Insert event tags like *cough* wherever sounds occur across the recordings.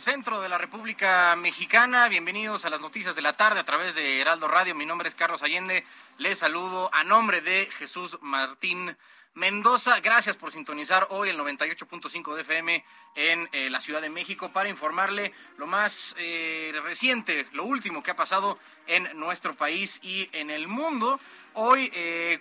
centro de la República Mexicana. Bienvenidos a las noticias de la tarde a través de Heraldo Radio. Mi nombre es Carlos Allende. Les saludo a nombre de Jesús Martín Mendoza. Gracias por sintonizar hoy el 98.5 de FM en eh, la Ciudad de México para informarle lo más eh, reciente, lo último que ha pasado en nuestro país y en el mundo. Hoy,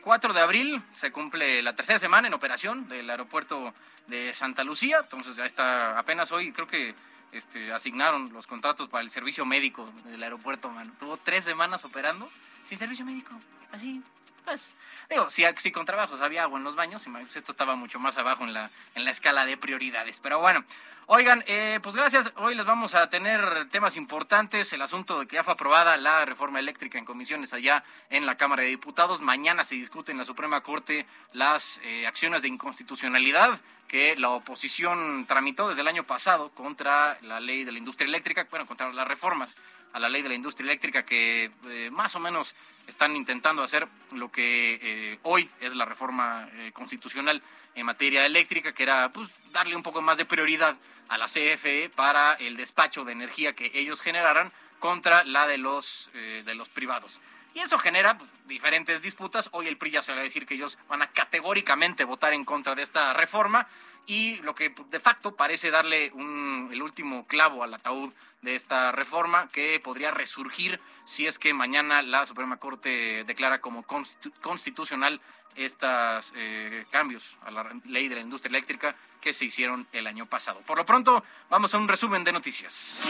4 eh, de abril, se cumple la tercera semana en operación del aeropuerto de Santa Lucía. Entonces ya está apenas hoy, creo que este, asignaron los contratos para el servicio médico del aeropuerto, man. Tuvo tres semanas operando sin servicio médico. Así, pues. Digo, si, si con trabajos había agua en los baños, pues esto estaba mucho más abajo en la, en la escala de prioridades. Pero bueno, oigan, eh, pues gracias. Hoy les vamos a tener temas importantes. El asunto de que ya fue aprobada la reforma eléctrica en comisiones allá en la Cámara de Diputados. Mañana se discute en la Suprema Corte las eh, acciones de inconstitucionalidad que la oposición tramitó desde el año pasado contra la ley de la industria eléctrica, bueno, contra las reformas a la ley de la industria eléctrica que eh, más o menos están intentando hacer lo que eh, hoy es la reforma eh, constitucional en materia eléctrica, que era pues darle un poco más de prioridad a la CFE para el despacho de energía que ellos generaran contra la de los de los privados. Y eso genera pues, diferentes disputas. Hoy el PRI ya se va a decir que ellos van a categóricamente votar en contra de esta reforma y lo que de facto parece darle un, el último clavo al ataúd de esta reforma que podría resurgir si es que mañana la Suprema Corte declara como constitucional estos eh, cambios a la ley de la industria eléctrica que se hicieron el año pasado. Por lo pronto, vamos a un resumen de noticias.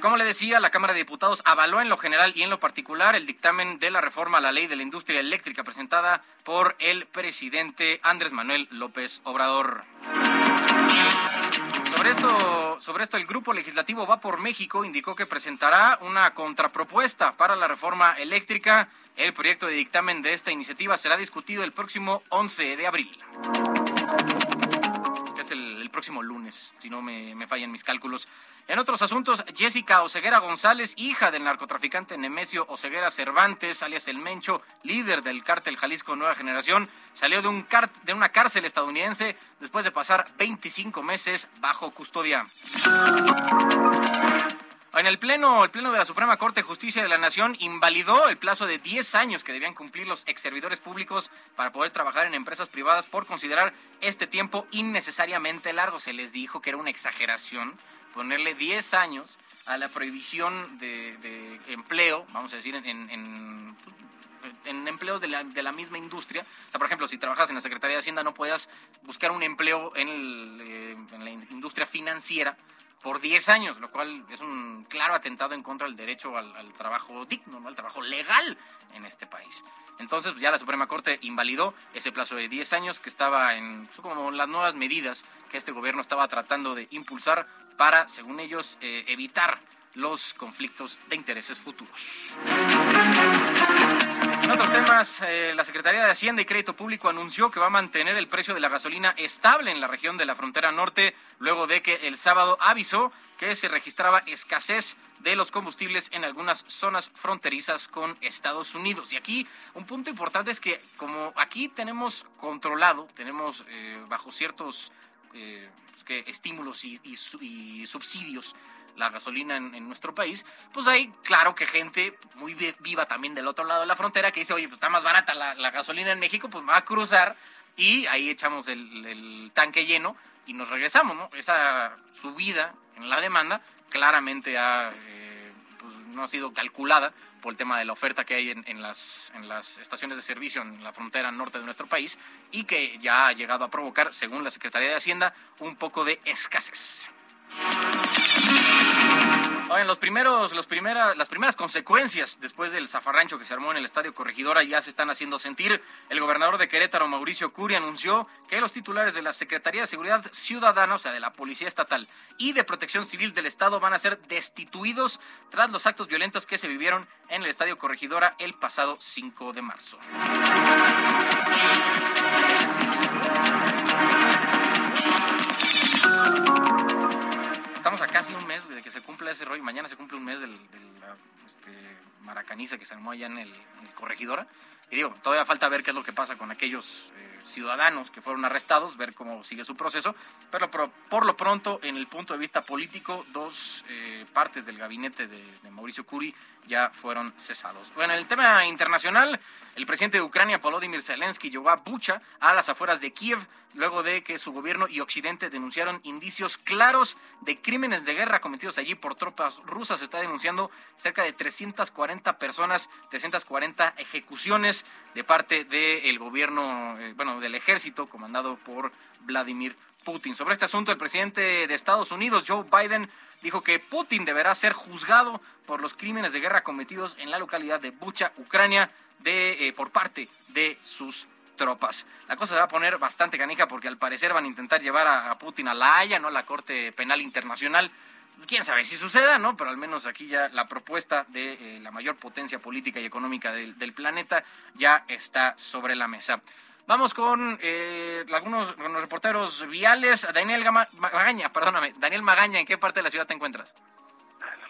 Como le decía, la Cámara de Diputados avaló en lo general y en lo particular el dictamen de la reforma a la ley de la industria eléctrica presentada por el presidente Andrés Manuel López Obrador. Sobre esto, sobre esto, el Grupo Legislativo Va por México indicó que presentará una contrapropuesta para la reforma eléctrica. El proyecto de dictamen de esta iniciativa será discutido el próximo 11 de abril es el, próximo lunes, si no me, me fallan mis cálculos. En otros asuntos, Jessica Oseguera González, hija del narcotraficante Nemesio Oseguera Cervantes, alias El Mencho, líder del cártel Jalisco Nueva Generación, salió de, un de una cárcel estadounidense después de pasar 25 meses bajo custodia. En el pleno, el pleno de la Suprema Corte de Justicia de la Nación invalidó el plazo de 10 años que debían cumplir los ex servidores públicos para poder trabajar en empresas privadas por considerar este tiempo innecesariamente largo. Se les dijo que era una exageración ponerle 10 años a la prohibición de, empleo, vamos a decir, en, empleos de la, de la, misma industria. O sea, por ejemplo, si trabajas en la Secretaría de Hacienda no puedas buscar un empleo en, eh, en la industria financiera por 10 años, lo cual es un claro atentado en contra del derecho al, trabajo digno, ¿no? al trabajo legal en este país. Entonces, ya la Suprema Corte invalidó ese plazo de 10 años que estaba en, son como las nuevas medidas que este gobierno estaba tratando de impulsar para, según ellos, eh, evitar los conflictos de intereses futuros. En otros temas, eh, la Secretaría de Hacienda y Crédito Público anunció que va a mantener el precio de la gasolina estable en la región de la frontera norte, luego de que el sábado avisó que se registraba escasez de los combustibles en algunas zonas fronterizas con Estados Unidos. Y aquí un punto importante es que como aquí tenemos controlado, tenemos eh, bajo ciertos... Eh, que estímulos y, subsidios la gasolina en, nuestro país, pues hay, claro que gente muy viva también del otro lado de la frontera que dice, oye, pues está más barata la, gasolina en México, pues me va a cruzar y ahí echamos el, tanque lleno y nos regresamos, ¿no? Esa subida en la demanda claramente ha, eh, pues, no ha sido calculada por el tema de la oferta que hay en, las, en las estaciones de servicio en la frontera norte de nuestro país y que ya ha llegado a provocar, según la Secretaría de Hacienda, un poco de escasez. Oigan, los primeros, las primeras consecuencias después del zafarrancho que se armó en el Estadio Corregidora ya se están haciendo sentir. El gobernador de Querétaro, Mauricio Curi, anunció que los titulares de la Secretaría de Seguridad Ciudadana, o sea, de la Policía Estatal y de Protección Civil del Estado van a ser destituidos tras los actos violentos que se vivieron en el Estadio Corregidora el pasado 5 de marzo. Estamos a casi un mes de que se cumpla ese rollo. Mañana se cumple un mes del, de la este, maracaniza que se armó allá en el, Corregidora. Y digo, todavía falta ver qué es lo que pasa con aquellos eh, ciudadanos que fueron arrestados, ver cómo sigue su proceso. Pero por, lo pronto, en el punto de vista político, dos eh, partes del gabinete de, Mauricio Curi ya fueron cesados. Bueno, en el tema internacional, el presidente de Ucrania, Volodymyr Zelensky, llegó a Bucha, a las afueras de Kiev, luego de que su gobierno y Occidente denunciaron indicios claros de crímenes de guerra cometidos allí por tropas rusas. Está denunciando cerca de 340 personas, 340 ejecuciones de parte del gobierno, eh, bueno, del ejército comandado por Vladimir Putin. Sobre este asunto, el presidente de Estados Unidos, Joe Biden, dijo que Putin deberá ser juzgado por los crímenes de guerra cometidos en la localidad de Bucha, Ucrania, de, eh, por parte de sus tropas. La cosa se va a poner bastante canija porque al parecer van a intentar llevar a, Putin a la Haya, ¿no? La Corte Penal Internacional. Quién sabe si suceda, ¿no? Pero al menos aquí ya la propuesta de eh, la mayor potencia política y económica del, planeta ya está sobre la mesa. Vamos con eh, algunos con los reporteros viales. Daniel Magaña, perdóname. Daniel Magaña, ¿en qué parte de la ciudad te encuentras?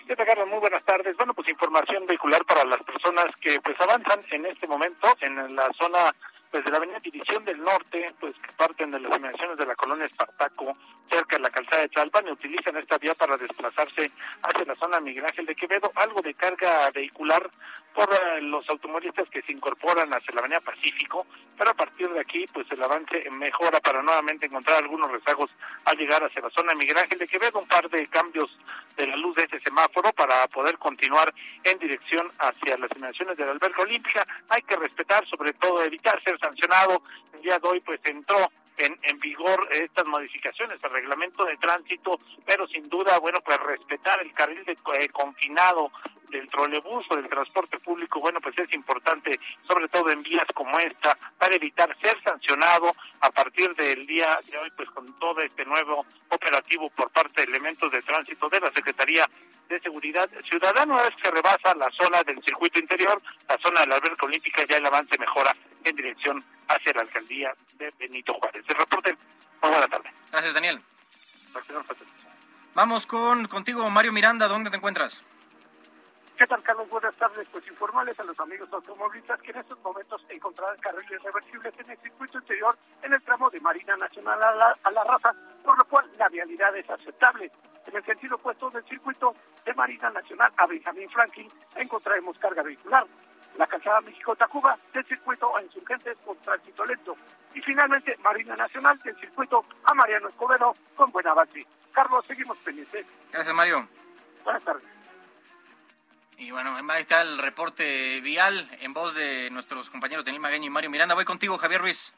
¿Qué Carlos? Muy buenas tardes. Bueno, pues información vehicular para las personas que pues avanzan en este momento en la zona pues de la avenida División del Norte, pues que parten de las inmediaciones de la colonia Espartaco, cerca de la calzada de Chalpan, y utilizan esta vía para desplazarse hacia la zona Miguel Ángel de Quevedo, algo de carga vehicular por eh, los automovilistas que se incorporan hacia la avenida Pacífico, pero a partir de aquí, pues el avance mejora para nuevamente encontrar algunos rezagos al llegar hacia la zona Miguel Ángel de Quevedo, un par de cambios de la luz de ese semáforo para poder continuar en dirección hacia las inmediaciones de la alberca olímpica. Hay que respetar, sobre todo evitar ser sancionado. El día de hoy pues entró en, en vigor estas modificaciones al reglamento de tránsito, pero sin duda, bueno, pues respetar el carril de eh, confinado del trolebús o del transporte público, bueno, pues es importante, sobre todo en vías como esta, para evitar ser sancionado a partir del día de hoy, pues con todo este nuevo operativo por parte de elementos de tránsito de la Secretaría de Seguridad Ciudadana. Una vez que rebasa la zona del circuito interior, la zona de la alberca olímpica, ya el avance mejora en dirección hacia la alcaldía de Benito Juárez. El reporte, muy buena tarde. Gracias, Daniel. Vamos con contigo, Mario Miranda, ¿dónde te encuentras? ¿Qué tal, Carlos? Buenas tardes. Pues informales a los amigos automovilistas que en estos momentos encontrarán carriles reversibles en el circuito interior en el tramo de Marina Nacional a la, a la Raza, por lo cual la vialidad es aceptable. En el sentido opuesto del circuito de Marina Nacional a Benjamín Franklin encontraremos carga vehicular la calzada México-Tacuba del circuito a insurgentes con tránsito lento. Y finalmente, Marina Nacional del circuito a Mariano Escobedo con buen avance. Carlos, seguimos pendientes. Gracias, Mario. Buenas tardes. Y bueno, ahí está el reporte vial en voz de nuestros compañeros Daniel Magaña y Mario Miranda. Voy contigo, Javier Ruiz.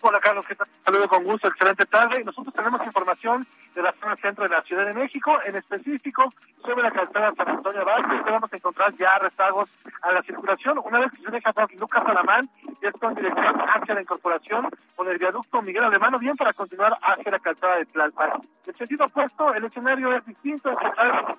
Hola Carlos, ¿qué tal? Saludo con gusto, excelente tarde. Nosotros tenemos información de la zona centro de la Ciudad de México, en específico sobre la calzada San Antonio Vázquez. Podemos encontrar ya rezagos a la circulación. Una vez que se deja Lucas Salamán, ya está en dirección hacia la incorporación con el viaducto Miguel Alemán, bien para continuar hacia la calzada de Tlalpan. En sentido opuesto, el escenario es distinto,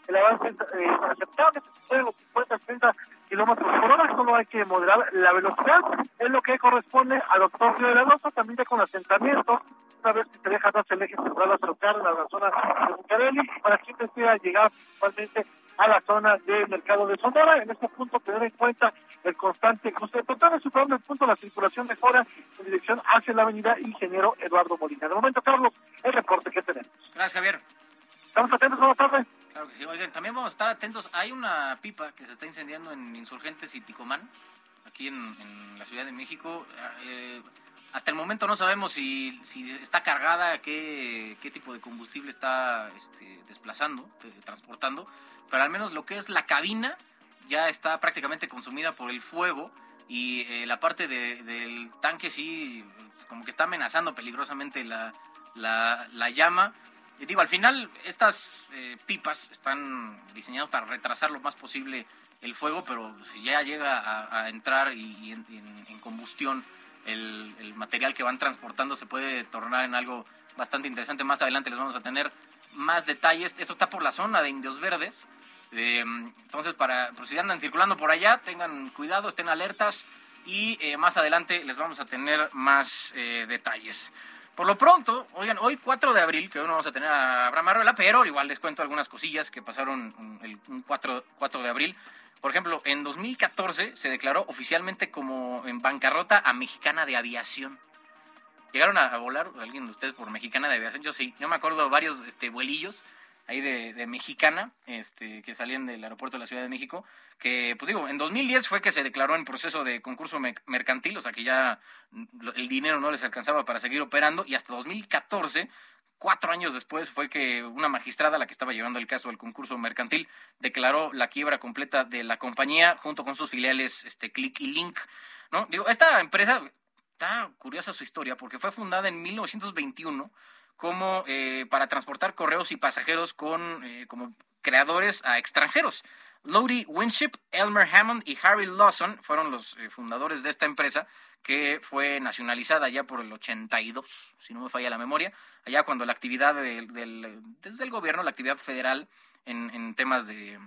el avance eh, aceptable, se los 50, 60 kilómetros por hora, solo hay que moderar la velocidad, es lo que corresponde a los de la Rosa, también ya con asentamientos, una vez que se deja atrás el eje central hacia la zona de Bucareli, para quien desea llegar actualmente a la zona del mercado de Sonora. En este punto, tener en cuenta el constante cruce total, superando el punto de la circulación mejora en dirección hacia la avenida Ingeniero Eduardo Molina. De momento, Carlos, el reporte que tenemos. Gracias, Javier. Estamos atentos, buenas tardes. Claro que sí. Oigan, también vamos a estar atentos. Hay una pipa que se está incendiando en Insurgentes y Ticomán, aquí en, en la Ciudad de México. Eh, hasta el momento no sabemos si, si está cargada, qué, qué tipo de combustible está este, desplazando, transportando, pero al menos lo que es la cabina ya está prácticamente consumida por el fuego y eh, la parte de- del tanque sí, como que está amenazando peligrosamente la, la, la llama. Y digo, al final estas eh, pipas están diseñadas para retrasar lo más posible el fuego, pero si ya llega a, a entrar y, y en, en- en combustión el, el material que van transportando se puede tornar en algo bastante interesante. Más adelante les vamos a tener más detalles. Esto está por la zona de Indios Verdes. Eh, entonces, para pues, si andan circulando por allá, tengan cuidado, estén alertas y eh, más adelante les vamos a tener más eh, detalles. Por lo pronto, oigan, hoy 4 de abril, que hoy no vamos a tener a Abraham Arreola, pero igual les cuento algunas cosillas que pasaron el un 4, 4 de abril. Por ejemplo, en 2014 se declaró oficialmente como en bancarrota a Mexicana de Aviación. ¿Llegaron a, volar alguien de ustedes por Mexicana de Aviación? Yo sí, yo me acuerdo varios este, vuelillos ahí de, Mexicana, este, que salían del aeropuerto de la Ciudad de México, que, pues digo, en 2010 fue que se declaró en proceso de concurso me- mercantil, o sea que ya mm, el dinero no les alcanzaba para seguir operando, y hasta 2014, cuatro años después, fue que una magistrada, la que estaba llevando el caso del concurso mercantil, declaró la quiebra completa de la compañía junto con sus filiales este, Click y Link. ¿no? Digo, esta empresa, está curiosa su historia, porque fue fundada en 1921 como eh, para transportar correos y pasajeros con eh, como creadores a extranjeros. Lodi Winship, Elmer Hammond y Harry Lawson fueron los eh, fundadores de esta empresa que fue nacionalizada ya por el 82, si no me falla la memoria, allá cuando la actividad del, del- desde el gobierno, la actividad federal en, en temas de,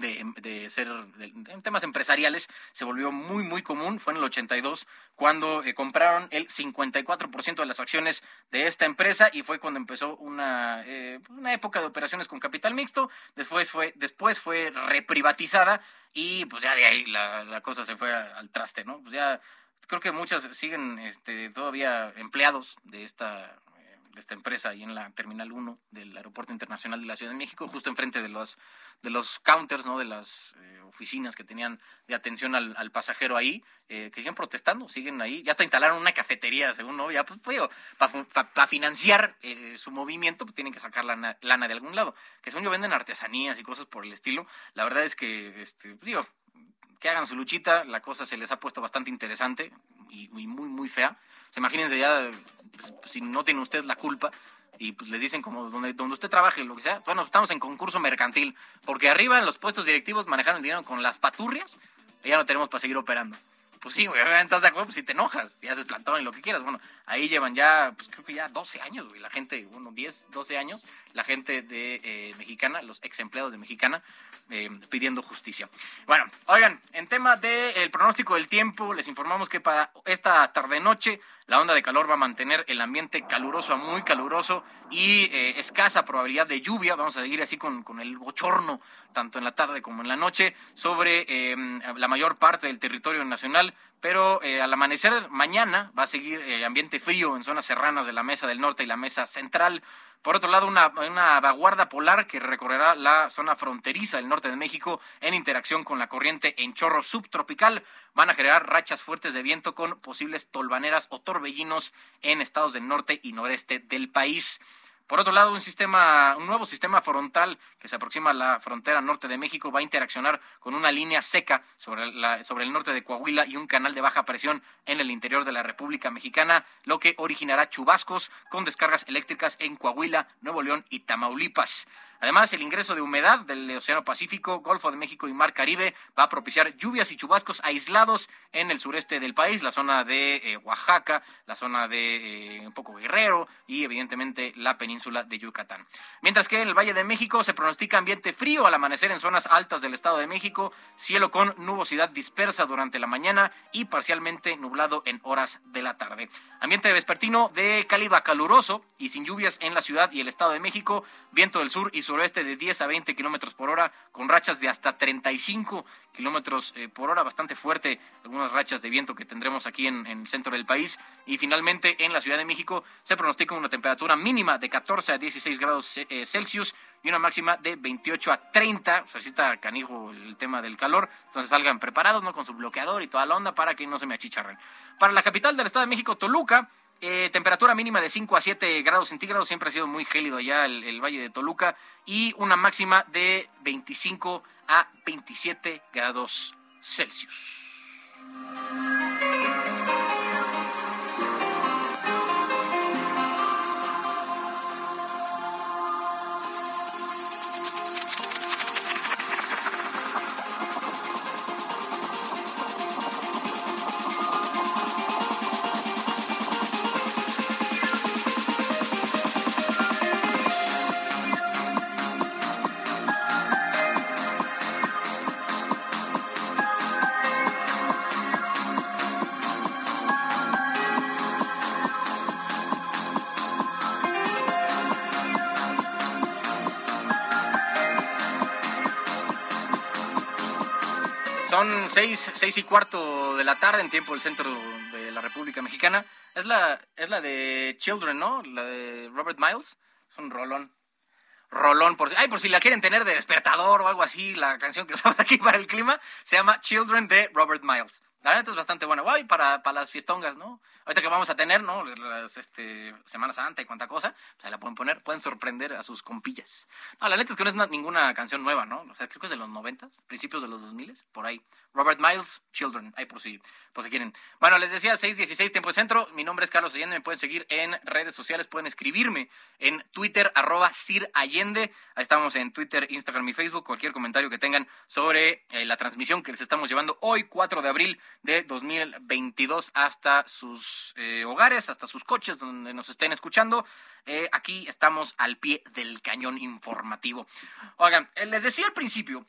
de, ser en temas empresariales se volvió muy muy común fue en el 82 cuando eh, compraron el 54% de las acciones de esta empresa y fue cuando empezó una, eh, una época de operaciones con capital mixto después fue después fue reprivatizada y pues ya de ahí la, la cosa se fue al traste no pues ya creo que muchas siguen este, todavía empleados de esta eh, esta empresa ahí en la Terminal 1 del Aeropuerto Internacional de la Ciudad de México, justo enfrente de los, de los counters, ¿no? de las eh, oficinas que tenían de atención al, al pasajero ahí, eh, que siguen protestando, siguen ahí. Ya hasta instalaron una cafetería, según, ¿no? Ya, pues, para financiar eh, su movimiento, pues tienen que sacar lana, lana de algún lado. Que según yo venden artesanías y cosas por el estilo. La verdad es que, este, digo, que hagan su luchita, la cosa se les ha puesto bastante interesante y, y muy, muy fea. O sea, imagínense ya, pues, si no tiene usted la culpa y pues les dicen como donde, donde usted trabaje, lo que sea, bueno, estamos en concurso mercantil, porque arriba en los puestos directivos manejaron el dinero con las paturrias, y ya no tenemos para seguir operando. Pues sí, obviamente estás de acuerdo, pues si te enojas y haces plantón y lo que quieras. Bueno, ahí llevan ya, pues creo que ya 12 años, güey, la gente, bueno, 10, 12 años, la gente de eh, Mexicana, los ex empleados de Mexicana, eh, pidiendo justicia. Bueno, oigan, en tema del pronóstico del tiempo, les informamos que para esta tarde-noche la onda de calor va a mantener el ambiente caluroso a muy caluroso y eh, escasa probabilidad de lluvia. Vamos a seguir así con, con el bochorno, tanto en la tarde como en la noche, sobre eh, la mayor parte del territorio nacional. Pero eh, al amanecer mañana va a seguir eh, ambiente frío en zonas serranas de la mesa del norte y la mesa central. Por otro lado, una, una vaguarda polar que recorrerá la zona fronteriza del norte de México en interacción con la corriente en chorro subtropical. Van a generar rachas fuertes de viento con posibles tolvaneras o torbellinos en estados del norte y noreste del país. Por otro lado, un sistema, un nuevo sistema frontal que se aproxima a la frontera norte de México va a interaccionar con una línea seca sobre, sobre el norte de Coahuila y un canal de baja presión en el interior de la República Mexicana, lo que originará chubascos con descargas eléctricas en Coahuila, Nuevo León y Tamaulipas. Además, el ingreso de humedad del Océano Pacífico, Golfo de México y Mar Caribe va a propiciar lluvias y chubascos aislados en el sureste del país, la zona de eh, Oaxaca, la zona de eh, un poco Guerrero y evidentemente la península de Yucatán. Mientras que en el Valle de México se pronostica ambiente frío al amanecer en zonas altas del Estado de México, cielo con nubosidad dispersa durante la mañana y parcialmente nublado en horas de la tarde. Ambiente vespertino de cálido a caluroso y sin lluvias en la ciudad y el Estado de México, viento del sur y sur suroeste de 10 a 20 kilómetros por hora, con rachas de hasta 35 kilómetros eh, por hora, bastante fuerte, algunas rachas de viento que tendremos aquí en, el centro del país. Y finalmente en la Ciudad de México se pronostica una temperatura mínima de 14 a 16 grados eh, Celsius y una máxima de 28 a 30. O sea, sí está canijo el tema del calor. Entonces salgan preparados, ¿no? Con su bloqueador y toda la onda para que no se me achicharren. Para la capital del Estado de México, Toluca, eh, temperatura mínima de 5 a 7 grados centígrados, siempre ha sido muy gélido allá el, Valle de Toluca, y una máxima de 25 a 27 grados Celsius. Seis, seis y cuarto de la tarde en tiempo del centro de la República Mexicana. Es la, es la de Children, ¿no? La de Robert Miles. Es un rolón. Rolón, por, ay, por si la quieren tener de despertador o algo así, la canción que *laughs* usamos aquí para el clima se llama Children de Robert Miles. La neta es bastante buena. Guay, para, para las fiestongas, ¿no? Ahorita que vamos a tener, ¿no? Las, este, Semana Santa y cuánta cosa, pues ahí la pueden poner, pueden sorprender a sus compillas. No, la neta es que no es ninguna canción nueva, ¿no? O sea, creo que es de los 90, principios de los 2000, por ahí. Robert Miles, Children, ahí por si, por si quieren. Bueno, les decía, 616 Tiempo de Centro. Mi nombre es Carlos Allende, me pueden seguir en redes sociales, pueden escribirme en Twitter, arroba Sir Allende. Ahí estamos en Twitter, Instagram y Facebook. Cualquier comentario que tengan sobre eh, la transmisión que les estamos llevando hoy, 4 de abril de 2022, hasta sus eh, hogares, hasta sus coches donde nos estén escuchando. Eh, aquí estamos al pie del cañón informativo. Oigan, les decía al principio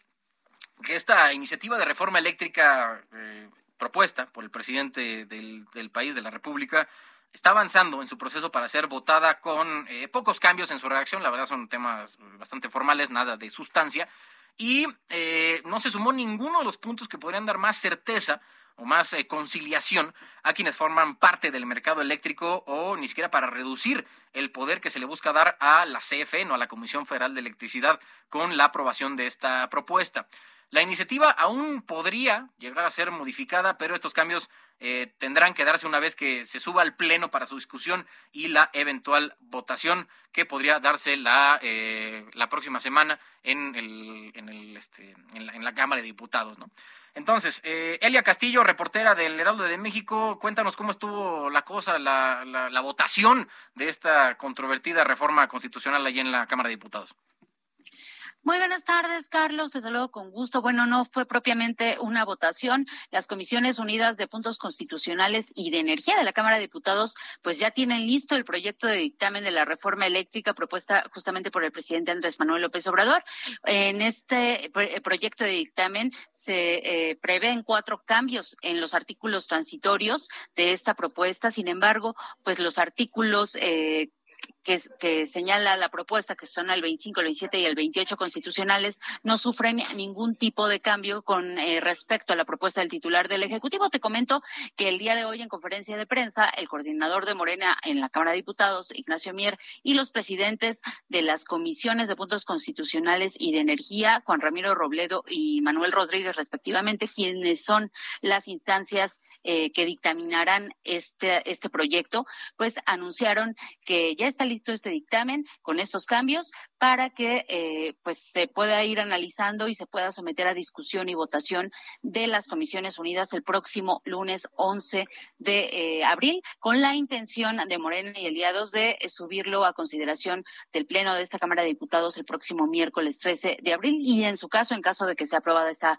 que esta iniciativa de reforma eléctrica eh, propuesta por el presidente del, país, de la República, está avanzando en su proceso para ser votada con eh, pocos cambios en su redacción. La verdad son temas bastante formales, nada de sustancia. Y eh, no se sumó ninguno de los puntos que podrían dar más certeza o más conciliación a quienes forman parte del mercado eléctrico o ni siquiera para reducir el poder que se le busca dar a la CFE, no a la Comisión Federal de Electricidad, con la aprobación de esta propuesta. La iniciativa aún podría llegar a ser modificada, pero estos cambios eh, tendrán que darse una vez que se suba al Pleno para su discusión y la eventual votación que podría darse la, eh, la próxima semana en, el, este, en, la, Cámara de Diputados. ¿no? Entonces, eh, Elia Castillo, reportera del Heraldo de México, cuéntanos cómo estuvo la cosa, la, la, la votación de esta controvertida reforma constitucional allí en la Cámara de Diputados. Muy buenas tardes, Carlos. Te saludo con gusto. Bueno, no fue propiamente una votación. Las Comisiones Unidas de Puntos Constitucionales y de Energía de la Cámara de Diputados, pues ya tienen listo el proyecto de dictamen de la reforma eléctrica propuesta justamente por el presidente Andrés Manuel López Obrador. En este proyecto de dictamen se eh, prevén cuatro cambios en los artículos transitorios de esta propuesta. Sin embargo, pues los artículos eh, que, señala la propuesta, que son el 25, el 27 y el 28 constitucionales, no sufren ningún tipo de cambio con eh, respecto a la propuesta del titular del Ejecutivo. Te comento que el día de hoy en conferencia de prensa, el coordinador de Morena en la Cámara de Diputados, Ignacio Mier, y los presidentes de las comisiones de puntos constitucionales y de energía, Juan Ramiro Robledo y Manuel Rodríguez, respectivamente, quienes son las instancias eh, que dictaminarán este, este proyecto, pues anunciaron que ya está listo este dictamen con estos cambios para que eh, pues se pueda ir analizando y se pueda someter a discusión y votación de las Comisiones Unidas el próximo lunes 11 de eh, abril, con la intención de Morena y aliados de subirlo a consideración del Pleno de esta Cámara de Diputados el próximo miércoles 13 de abril. Y en su caso, en caso de que sea aprobada esta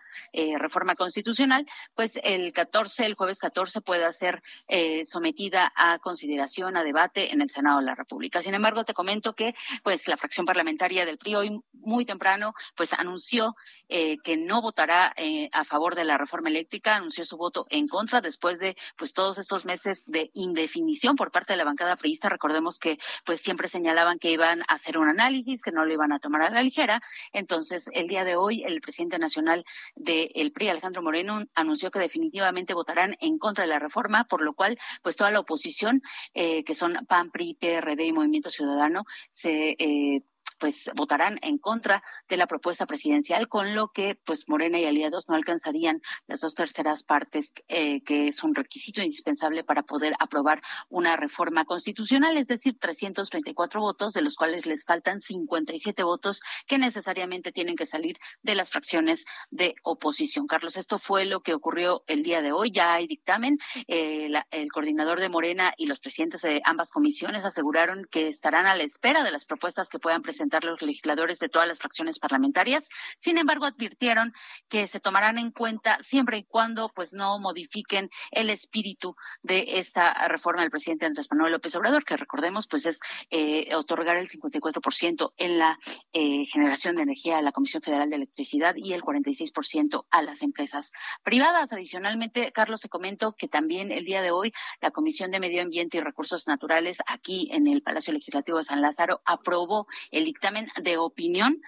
reforma constitucional, pues el 14, el jueves jueves 14 pueda ser eh, sometida a consideración, a debate en el Senado de la República. Sin embargo, te comento que pues la fracción parlamentaria del PRI hoy muy temprano pues anunció eh, que no votará eh, a favor de la reforma eléctrica, anunció su voto en contra después de pues todos estos meses de indefinición por parte de la bancada priista. Recordemos que pues siempre señalaban que iban a hacer un análisis, que no lo iban a tomar a la ligera. Entonces, el día de hoy, el presidente nacional del PRI, Alejandro Moreno, anunció que definitivamente votarán en contra de la reforma, por lo cual, pues toda la oposición, eh, que son PAN, PRI, PRD y Movimiento Ciudadano, se eh, pues votarán en contra de la propuesta presidencial, con lo que pues Morena y aliados no alcanzarían las dos terceras partes, eh, que es un requisito indispensable para poder aprobar una reforma constitucional, es decir, 334 votos, de los cuales les faltan 57 votos que necesariamente tienen que salir de las fracciones de oposición. Carlos, esto fue lo que ocurrió el día de hoy. Ya hay dictamen. Eh, el coordinador de Morena y los presidentes de ambas comisiones aseguraron que estarán a la espera de las propuestas que puedan presentar los legisladores de todas las fracciones parlamentarias. Sin embargo, advirtieron que se tomarán en cuenta siempre y cuando pues no modifiquen el espíritu de esta reforma del presidente Andrés Manuel López Obrador, que recordemos pues es eh, otorgar el 54% en la eh, generación de energía a la Comisión Federal de Electricidad y el 46% a las empresas privadas. Adicionalmente, Carlos, te comento que también el día de hoy la Comisión de Medio Ambiente y Recursos Naturales aquí en el Palacio Legislativo de San Lázaro aprobó el dictamen de opinión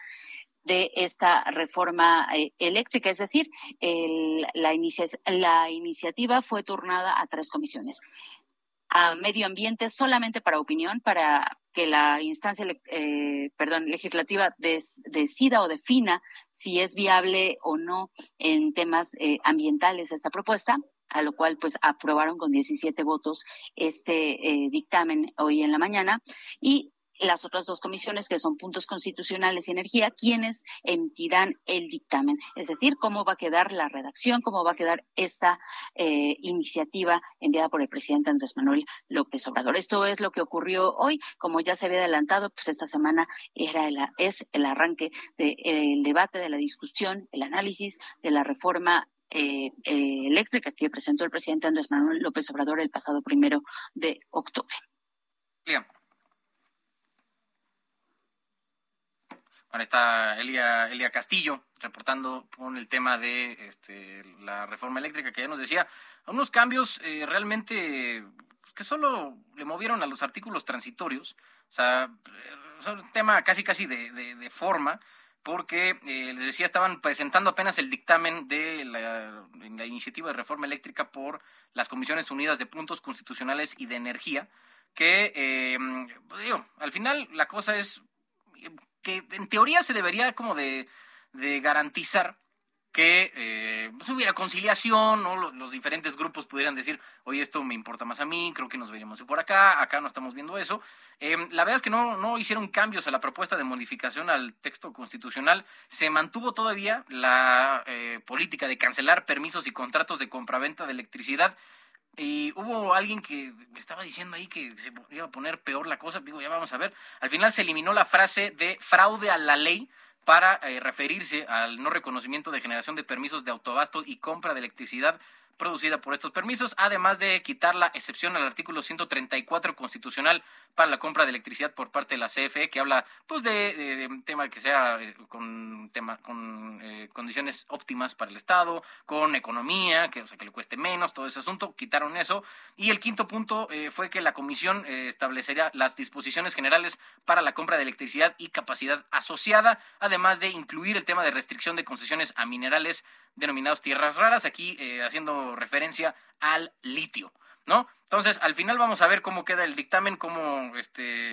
de esta reforma eh, eléctrica, es decir, la, la iniciativa fue turnada a tres comisiones. A medio ambiente solamente para opinión, para que la instancia eh, perdón, legislativa decida o defina si es viable o no en temas eh, ambientales esta propuesta a lo cual pues aprobaron con 17 votos este dictamen hoy en la mañana y las otras dos comisiones, que son puntos constitucionales y energía, quienes emitirán el dictamen. Es decir, cómo va a quedar la redacción, cómo va a quedar esta eh, iniciativa enviada por el presidente Andrés Manuel López Obrador. Esto es lo que ocurrió hoy. Como ya se había adelantado, pues esta semana era es el arranque del debate, de la discusión, el análisis de la reforma eh, eh, eléctrica que presentó el presidente Andrés Manuel López Obrador el pasado primero de octubre. Ahora está Elia, Elia Castillo reportando con el tema de este, la reforma eléctrica que ya nos decía. Unos cambios eh, realmente pues, que solo le movieron a los artículos transitorios. O sea, es un tema casi casi de, forma porque eh, les decía, estaban presentando apenas el dictamen de la, iniciativa de reforma eléctrica por las Comisiones Unidas de Puntos Constitucionales y de Energía, que, eh, digo, al final la cosa es que en teoría se debería como de, garantizar que eh, pues, hubiera conciliación, ¿no? Los, diferentes grupos pudieran decir, oye, esto me importa más a mí, creo que nos veríamos por acá, acá no estamos viendo eso. Em, la verdad es que no, no hicieron cambios a la propuesta de modificación al texto constitucional. Se mantuvo todavía la eh, política de cancelar permisos y contratos de compraventa de electricidad y hubo alguien que estaba diciendo ahí que se iba a poner peor la cosa, digo, ya vamos a ver. Al final se eliminó la frase de fraude a la ley para eh, referirse al no reconocimiento de generación de permisos de autobasto y compra de electricidad producida por estos permisos, además de quitar la excepción al artículo 134 constitucional para la compra de electricidad por parte de la CFE, que habla pues de, tema que sea eh, con tema con eh, condiciones óptimas para el Estado, con economía, que o sea que le cueste menos, todo ese asunto, quitaron eso. Y el quinto punto eh, fue que la comisión establecería las disposiciones generales para la compra de electricidad y capacidad asociada, además de incluir el tema de restricción de concesiones a minerales denominados tierras raras, aquí haciendo referencia al litio. ¿no? Entonces, al final vamos a ver cómo queda el dictamen, cómo este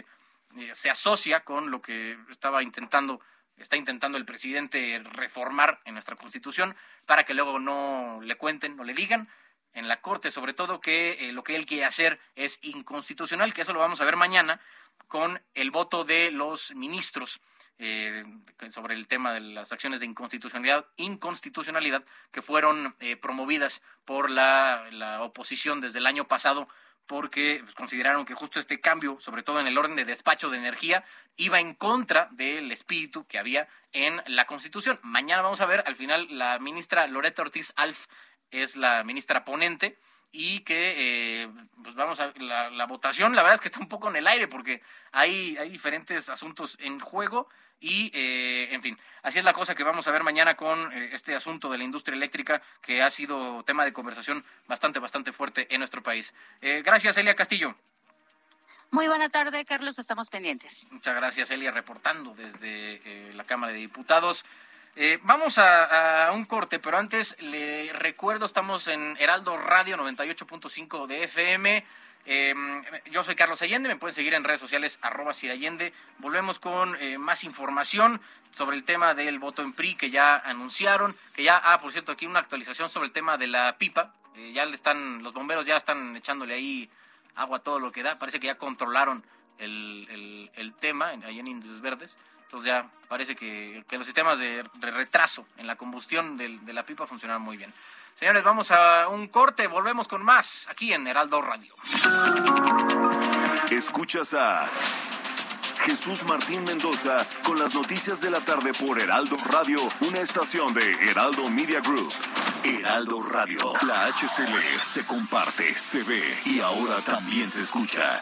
eh, se asocia con lo que estaba intentando está intentando el presidente reformar en nuestra Constitución para que luego no le cuenten, no le digan en la Corte, sobre todo que eh, lo que él quiere hacer es inconstitucional, que eso lo vamos a ver mañana con el voto de los ministros eh, sobre el tema de las acciones de inconstitucionalidad, inconstitucionalidad que fueron eh, promovidas por la, oposición desde el año pasado porque pues, consideraron que justo este cambio, sobre todo en el orden de despacho de energía, iba en contra del espíritu que había en la Constitución. Mañana vamos a ver, al final, la ministra Loreta Ortiz Alf es la ministra ponente y que eh, pues vamos a la, la, votación la verdad es que está un poco en el aire porque hay, hay diferentes asuntos en juego y eh, en fin así es la cosa que vamos a ver mañana con eh, este asunto de la industria eléctrica que ha sido tema de conversación bastante bastante fuerte en nuestro país gracias Elia Castillo muy buena tarde, Carlos. Estamos pendientes. Muchas gracias, Elia, reportando desde la Cámara de Diputados. Eh, vamos a, un corte, pero antes le recuerdo, estamos en Heraldo Radio 98.5 de FM. Em, yo soy Carlos Allende, me pueden seguir en redes sociales arroba Allende. Volvemos con eh, más información sobre el tema del voto en PRI que ya anunciaron, que ya, ah, por cierto, aquí una actualización sobre el tema de la pipa. Eh, ya le están, los bomberos ya están echándole ahí agua a todo lo que da. Parece que ya controlaron el, tema ahí en Indios Verdes. Entonces ya parece que, los sistemas de, retraso en la combustión de, la pipa funcionan muy bien. Señores, vamos a un corte, volvemos con más aquí en Heraldo Radio. Escuchas a Jesús Martín Mendoza con las noticias de la tarde por Heraldo Radio, una estación de Heraldo Media Group. Heraldo Radio, la HCL se comparte, se ve y ahora también se escucha.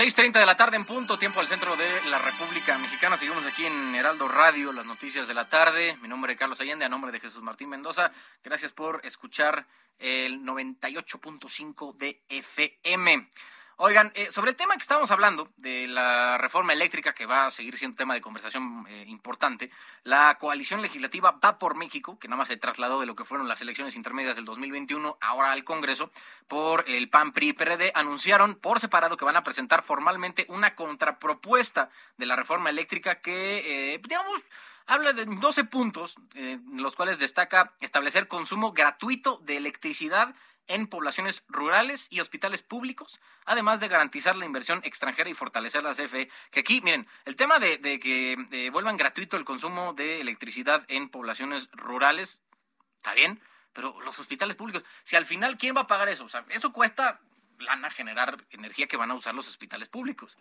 6.30 de la tarde en punto, tiempo al centro de la República Mexicana. Seguimos aquí en Heraldo Radio, las noticias de la tarde. Mi nombre es Carlos Allende, a nombre de Jesús Martín Mendoza. Gracias por escuchar el 98.5 de FM. Oigan, eh, sobre el tema que estábamos hablando, de la reforma eléctrica, que va a seguir siendo tema de conversación eh, importante, la coalición legislativa Va por México, que nada más se trasladó de lo que fueron las elecciones intermedias del 2021 ahora al Congreso, por el PAN, PRI y PRD, anunciaron por separado que van a presentar formalmente una contrapropuesta de la reforma eléctrica que, eh, digamos, habla de 12 puntos, en los cuales destaca establecer consumo gratuito de electricidad en poblaciones rurales y hospitales públicos, además de garantizar la inversión extranjera y fortalecer la CFE. Que aquí, miren, el tema de, que vuelvan gratuito el consumo de electricidad en poblaciones rurales, está bien, pero los hospitales públicos, si al final, ¿quién va a pagar eso? O sea, eso cuesta lana generar energía que van a usar los hospitales públicos.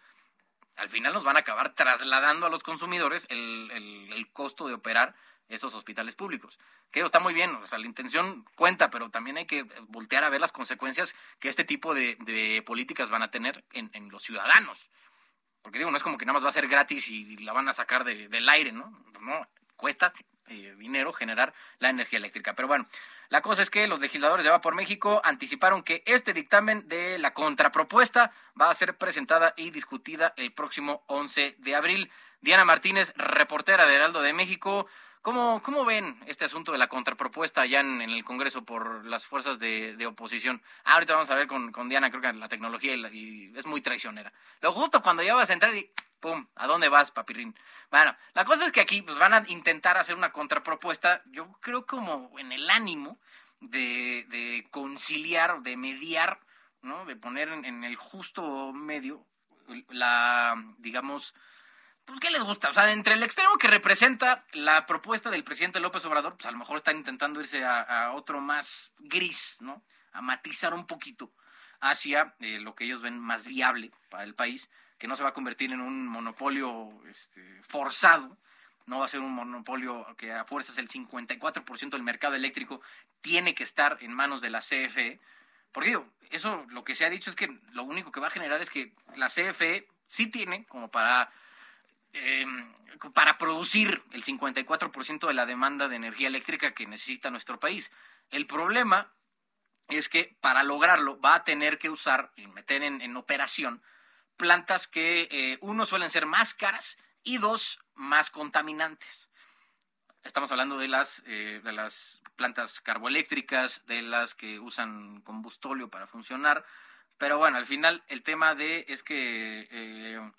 Al final nos van a acabar trasladando a los consumidores el costo de operar esos hospitales públicos. Que está muy bien, o sea, la intención cuenta, pero también hay que voltear a ver las consecuencias que este tipo de, políticas van a tener en, los ciudadanos. Porque digo, no es como que nada más va a ser gratis y la van a sacar del aire, ¿no? No, cuesta eh, dinero generar la energía eléctrica. Pero bueno, la cosa es que los legisladores de Va por México anticiparon que este dictamen de la contrapropuesta va a ser presentada y discutida el próximo 11 de abril. Diana Martínez, reportera de Heraldo de México. ¿Cómo, ¿Cómo ven este asunto de la contrapropuesta allá en, el Congreso por las fuerzas de, oposición? Ah, ahorita vamos a ver con, con, Diana, creo que la tecnología y, es muy traicionera. Lo justo cuando ya vas a entrar y ¡pum! ¿A dónde vas, papirrín? Bueno, la cosa es que aquí pues, van a intentar hacer una contrapropuesta, yo creo como en el ánimo de, de conciliar, de mediar, ¿no? De poner en el justo medio la, digamos, pues, ¿qué les gusta? O sea, entre el extremo que representa la propuesta del presidente López Obrador, pues a lo mejor están intentando irse a, otro más gris, ¿no? A matizar un poquito hacia eh, lo que ellos ven más viable para el país, que no se va a convertir en un monopolio este, forzado, no va a ser un monopolio que a fuerzas el 54% del mercado eléctrico tiene que estar en manos de la CFE. Porque digo, eso lo que se ha dicho es que lo único que va a generar es que la CFE sí tiene como para eh, para producir el 54% de la demanda de energía eléctrica que necesita nuestro país. El problema es que para lograrlo va a tener que usar y meter en, operación plantas que, eh, uno, suelen ser más caras y dos, más contaminantes. Estamos hablando de las, eh, de las plantas carboeléctricas, de las que usan combustóleo para funcionar. Pero bueno, al final el tema de es que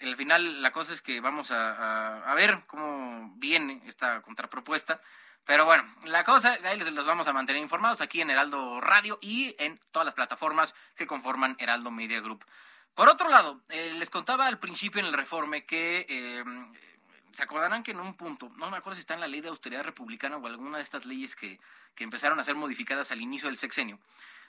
al final la cosa es que vamos a, ver cómo viene esta contrapropuesta, Pero bueno, la cosa, ahí los vamos a mantener informados aquí en Heraldo Radio y en todas las plataformas que conforman Heraldo Media Group. Por otro lado, eh, les contaba al principio en el reforme que eh, se acordarán que en un punto, no me acuerdo si está en la ley de austeridad republicana o alguna de estas leyes que, que empezaron a ser modificadas al inicio del sexenio,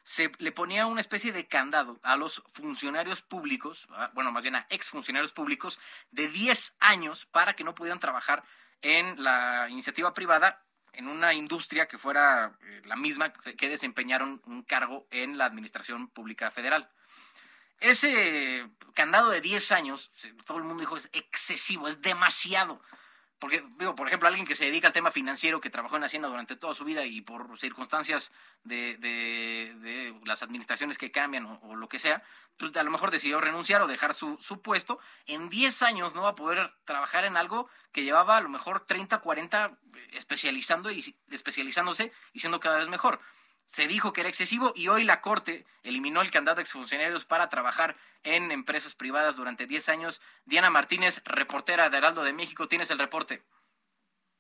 se le ponía una especie de candado a los funcionarios públicos, bueno, más bien a exfuncionarios públicos, de 10 años para que no pudieran trabajar en la iniciativa privada en una industria que fuera eh, la misma que desempeñaron un cargo en la administración pública federal. Ese candado de 10 años, todo el mundo dijo, es excesivo, es demasiado. Porque, digo, por ejemplo, alguien que se dedica al tema financiero, que trabajó en Hacienda durante toda su vida y por circunstancias de, de, las administraciones que cambian o, lo que sea, pues a lo mejor decidió renunciar o dejar su, su puesto. En 10 años no va a poder trabajar en algo que llevaba a lo mejor 30, 40 especializando y, especializándose y siendo cada vez mejor se dijo que era excesivo y hoy la Corte eliminó el candado de exfuncionarios para trabajar en empresas privadas durante 10 años. Diana Martínez, reportera de Heraldo de México, tienes el reporte.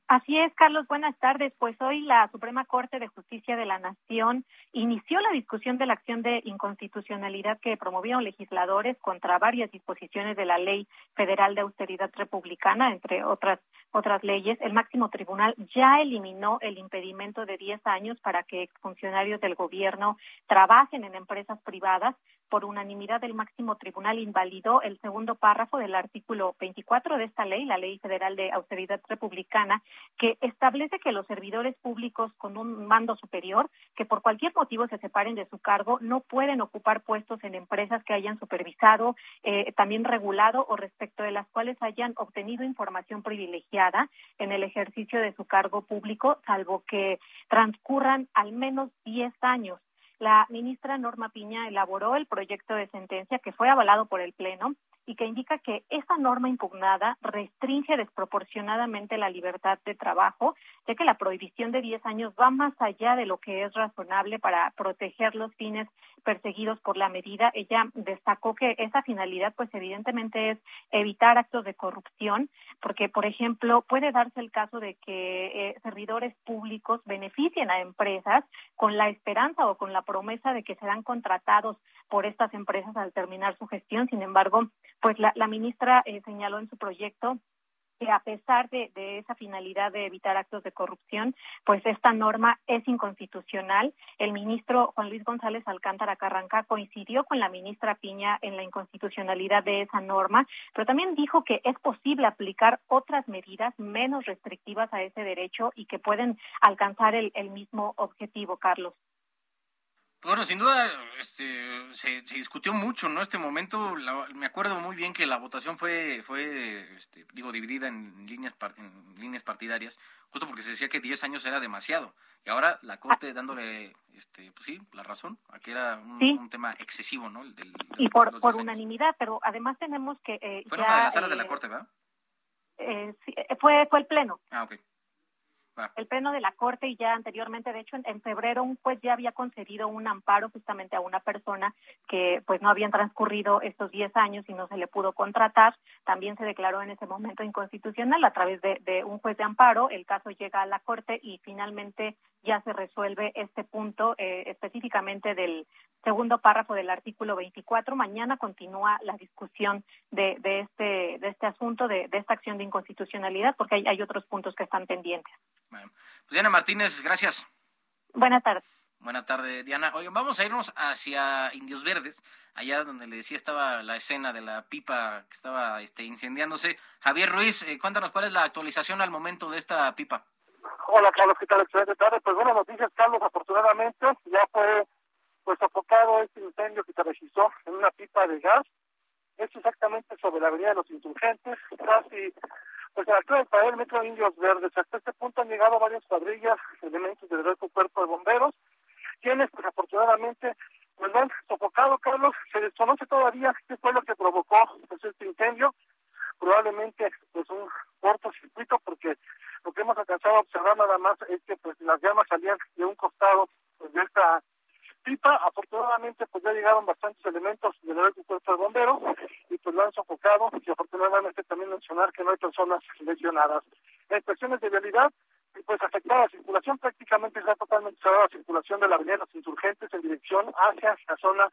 Así es, Carlos. Buenas tardes. Pues hoy la Suprema Corte de Justicia de la Nación inició la discusión de la acción de inconstitucionalidad que promovieron legisladores contra varias disposiciones de la Ley Federal de Austeridad Republicana, entre otras otras leyes. El máximo tribunal ya eliminó el impedimento de 10 años para que funcionarios del gobierno trabajen en empresas privadas por unanimidad el máximo tribunal invalidó el segundo párrafo del artículo 24 de esta ley, la Ley Federal de Austeridad Republicana, que establece que los servidores públicos con un mando superior que por cualquier motivo se separen de su cargo no pueden ocupar puestos en empresas que hayan supervisado, eh, también regulado o respecto de las cuales hayan obtenido información privilegiada en el ejercicio de su cargo público, salvo que transcurran al menos 10 años la ministra Norma Piña elaboró el proyecto de sentencia que fue avalado por el Pleno y que indica que esa norma impugnada restringe desproporcionadamente la libertad de trabajo, ya que la prohibición de 10 años va más allá de lo que es razonable para proteger los fines perseguidos por la medida. Ella destacó que esa finalidad, pues evidentemente es evitar actos de corrupción, porque, por ejemplo, puede darse el caso de que eh, servidores públicos beneficien a empresas con la esperanza o con la promesa de que serán contratados por estas empresas al terminar su gestión. Sin embargo, pues la, ministra eh, señaló en su proyecto que a pesar de, esa finalidad de evitar actos de corrupción, pues esta norma es inconstitucional. El ministro Juan Luis González Alcántara Carranca coincidió con la ministra Piña en la inconstitucionalidad de esa norma, pero también dijo que es posible aplicar otras medidas menos restrictivas a ese derecho y que pueden alcanzar el mismo objetivo, Carlos. Bueno, sin duda este, se, discutió mucho, ¿no? Este momento, me acuerdo muy bien que la votación fue, fue este, digo, dividida en líneas, en líneas partidarias, justo porque se decía que 10 años era demasiado. Y ahora la Corte dándole, este, pues sí, la razón, a que era un, tema excesivo, ¿no? y por, por unanimidad, pero además tenemos que... Eh, fue una de las salas de la eh, Corte, ¿verdad? Eh, sí, fue, fue el Pleno. Ah, ok. Ah. el pleno de la corte y ya anteriormente, de hecho, en, febrero un juez ya había concedido un amparo justamente a una persona que pues no habían transcurrido estos 10 años y no se le pudo contratar. También se declaró en ese momento inconstitucional a través de, un juez de amparo. El caso llega a la corte y finalmente ya se resuelve este punto eh, específicamente del segundo párrafo del artículo 24. Mañana continúa la discusión de, de este de este asunto, de, esta acción de inconstitucionalidad, porque hay otros puntos que están pendientes. Bueno, pues Diana Martínez, gracias. Buenas tardes. Buenas tardes, Diana. Oye, vamos a irnos hacia Indios Verdes, allá donde le decía estaba la escena de la pipa que estaba este, incendiándose. Javier Ruiz, eh, cuéntanos cuál es la actualización al momento de esta pipa. Hola Carlos, ¿qué tal? Excelente tarde. Pues buenas noticias, Carlos. Afortunadamente ya fue pues sofocado este incendio que se registró en una pipa de gas. Es exactamente sobre la avenida de los insurgentes, casi pues a la para el metro Indios Verdes. Hasta este punto han llegado varias cuadrillas, elementos del Resto Cuerpo de Bomberos, quienes pues afortunadamente pues han sofocado, Carlos. Se desconoce todavía qué fue lo que provocó pues, este incendio. Probablemente pues un cortocircuito porque lo que hemos alcanzado a observar nada más es que pues las llamas salían de un costado pues, de esta pipa. Afortunadamente pues ya llegaron bastantes elementos del cuerpo de bomberos y pues lo han sofocado y afortunadamente también mencionar que no hay personas lesionadas. En cuestiones de vialidad, pues afectada la circulación, prácticamente está totalmente cerrada la circulación de la avenida los insurgentes en dirección hacia la zona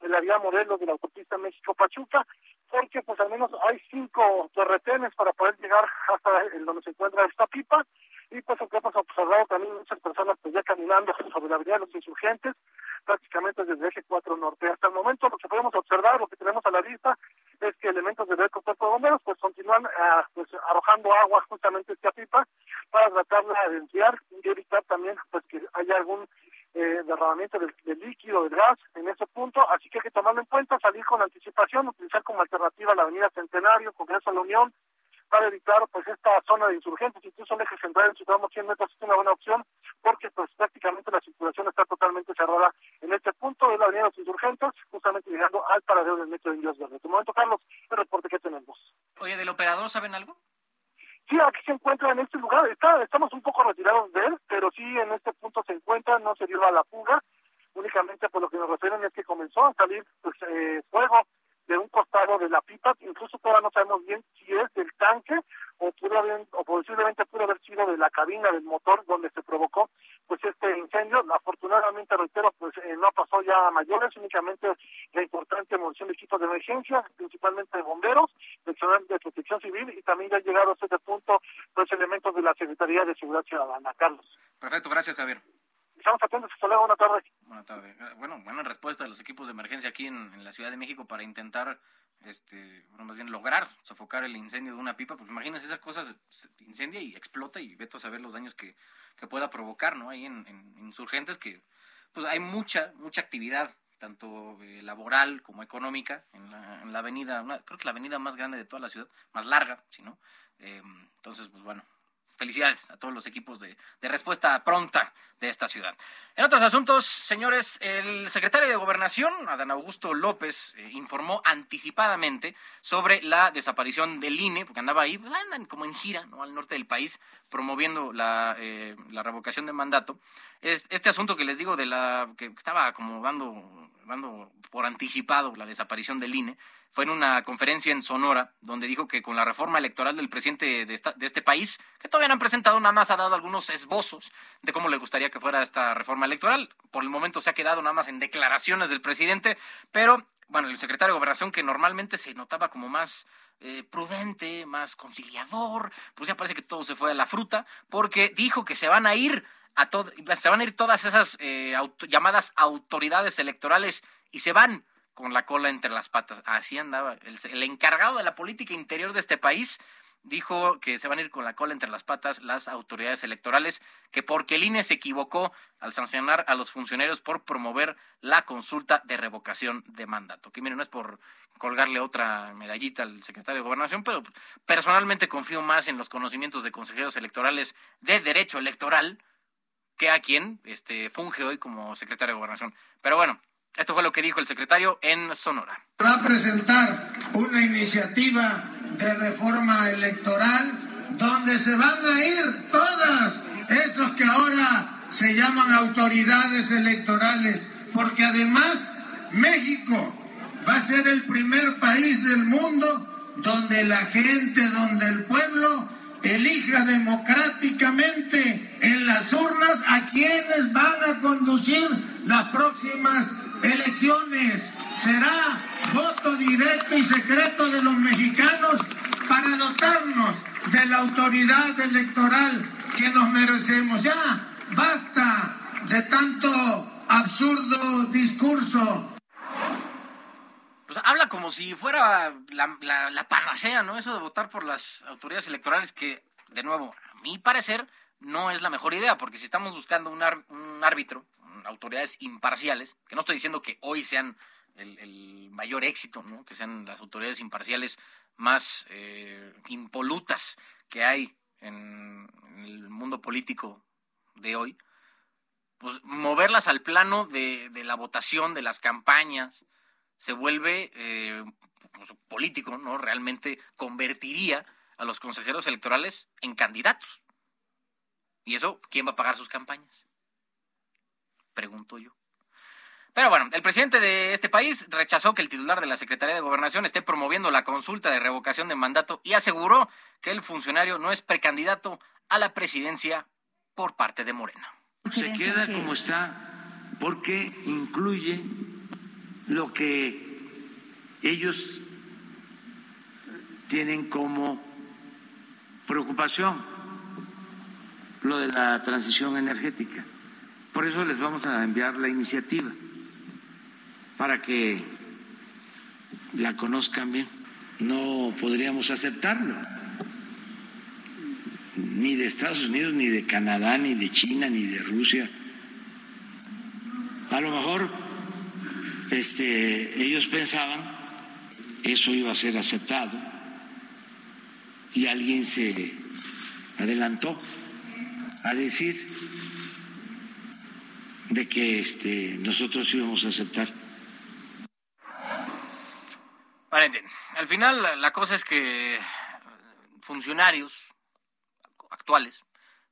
de la vía Morelos de la autopista México-Pachuca, porque pues al menos hay cinco retenes para poder llegar hasta el donde se encuentra esta pipa, y pues que hemos observado también muchas personas pues ya caminando sobre la avenida de los insurgentes, prácticamente desde eje 4 norte. Hasta el momento lo que podemos observar, lo que tenemos a la vista, es que elementos del Cuerpo de Bomberos pues continúan ah, pues arrojando agua justamente esta pipa para tratarla de enfriar y evitar también pues que haya algún eh, derramamiento del, líquido, del gas en ese punto, así que hay que tomarlo en cuenta, salir con anticipación, utilizar como alternativa la avenida Centenario, Congreso de la Unión, para evitar pues esta zona de insurgentes, incluso el eje central en Ciudad 100 metros es una buena opción, porque pues prácticamente la circulación está totalmente cerrada en este punto de la avenida de los insurgentes, justamente llegando al paradero del metro de Indios. De momento, Carlos, el reporte que tenemos. Oye, ¿del operador saben algo? Sí, aquí se encuentra en este lugar, está, estamos un poco retirados de él, pero sí en este punto se encuentra, no se dio a la fuga, únicamente por lo que nos refieren es que comenzó a salir pues, eh, fuego de un costado de la pipa, incluso todavía no sabemos bien si es del tanque o pudo haber, o posiblemente pudo haber sido de la cabina del motor donde se provocó pues este incendio. Afortunadamente, reitero, pues eh, no pasó ya a mayores, únicamente la importante munición de equipos de emergencia, principalmente de bomberos, personal de protección civil y también ya han llegado a este punto los elementos de la Secretaría de Carlos. Perfecto, gracias Javier. Estamos atentos, hasta luego, buenas tardes. Buenas tardes. Bueno, buena respuesta de los equipos de emergencia aquí en, la Ciudad de México para intentar, este, bueno, más bien lograr sofocar el incendio de una pipa, porque imagínense esas cosas, se incendia y explota y veto a saber los daños que, que pueda provocar, ¿no? Ahí en, insurgentes que, pues hay mucha, mucha actividad tanto eh, laboral como económica en la, en la avenida, creo que la avenida más grande de toda la ciudad, más larga, si no. Eh, entonces, pues bueno, felicidades a todos los equipos de, respuesta pronta de esta ciudad. En otros asuntos, señores, el secretario de Gobernación, Adán Augusto López, eh, informó anticipadamente sobre la desaparición del INE, porque andaba ahí, pues, andan como en gira, ¿no? Al norte del país, promoviendo la, eh, la revocación de mandato. Es, este asunto que les digo de la que estaba como dando, dando por anticipado la desaparición del INE, fue en una conferencia en Sonora, donde dijo que con la reforma electoral del presidente de, de este país, que todavía no han presentado, nada más ha dado algunos esbozos de cómo le gustaría que fuera esta reforma electoral. Por el momento se ha quedado nada más en declaraciones del presidente, pero bueno, el secretario de Gobernación, que normalmente se notaba como más eh, prudente, más conciliador, pues ya parece que todo se fue a la fruta, porque dijo que se van a ir a se van a ir todas esas eh, llamadas autoridades electorales y se van con la cola entre las patas. Así andaba. El, encargado de la política interior de este país dijo que se van a ir con la cola entre las patas las autoridades electorales, que porque el INE se equivocó al sancionar a los funcionarios por promover la consulta de revocación de mandato. Que miren, no es por colgarle otra medallita al secretario de Gobernación, pero personalmente confío más en los conocimientos de consejeros electorales de derecho electoral que a quien este, funge hoy como secretario de Gobernación. Pero bueno, esto fue lo que dijo el secretario en Sonora. Va a presentar una iniciativa de reforma electoral donde se van a ir todas esos que ahora se llaman autoridades electorales, porque además México va a ser el primer país del mundo donde la gente, donde el pueblo elija democráticamente en las urnas a quienes van a conducir las próximas elecciones. Será voto directo y secreto de los mexicanos para dotarnos de la autoridad electoral que nos merecemos. Ya, basta de tanto absurdo discurso. Pues habla como si fuera la, panacea, ¿no? Eso de votar por las autoridades electorales que, de nuevo, a mi parecer, no es la mejor idea, porque si estamos buscando un, un árbitro, autoridades imparciales, que no estoy diciendo que hoy sean el, mayor éxito, que sean las autoridades imparciales más eh, impolutas que hay en, el mundo político de hoy, pues moverlas al plano de, la votación, de las campañas, se vuelve eh, pues, político, ¿no? Realmente convertiría a los consejeros electorales en candidatos. ¿Y eso quién va a pagar sus campañas? Pregunto yo. Pero bueno, el presidente de este país rechazó que el titular de la Secretaría de Gobernación esté promoviendo la consulta de revocación de mandato y aseguró que el funcionario no es precandidato a la presidencia por parte de Morena. Se queda como está porque incluye lo que ellos tienen como preocupación, lo de la transición energética. Por eso les vamos a enviar la iniciativa para que la conozcan bien. No podríamos aceptarlo, ni de Estados Unidos, ni de Canadá, ni de China, ni de Rusia. A lo mejor este, ellos pensaban eso iba a ser aceptado y alguien se adelantó a decir de que este, nosotros íbamos a aceptar. Al final la cosa es que funcionarios actuales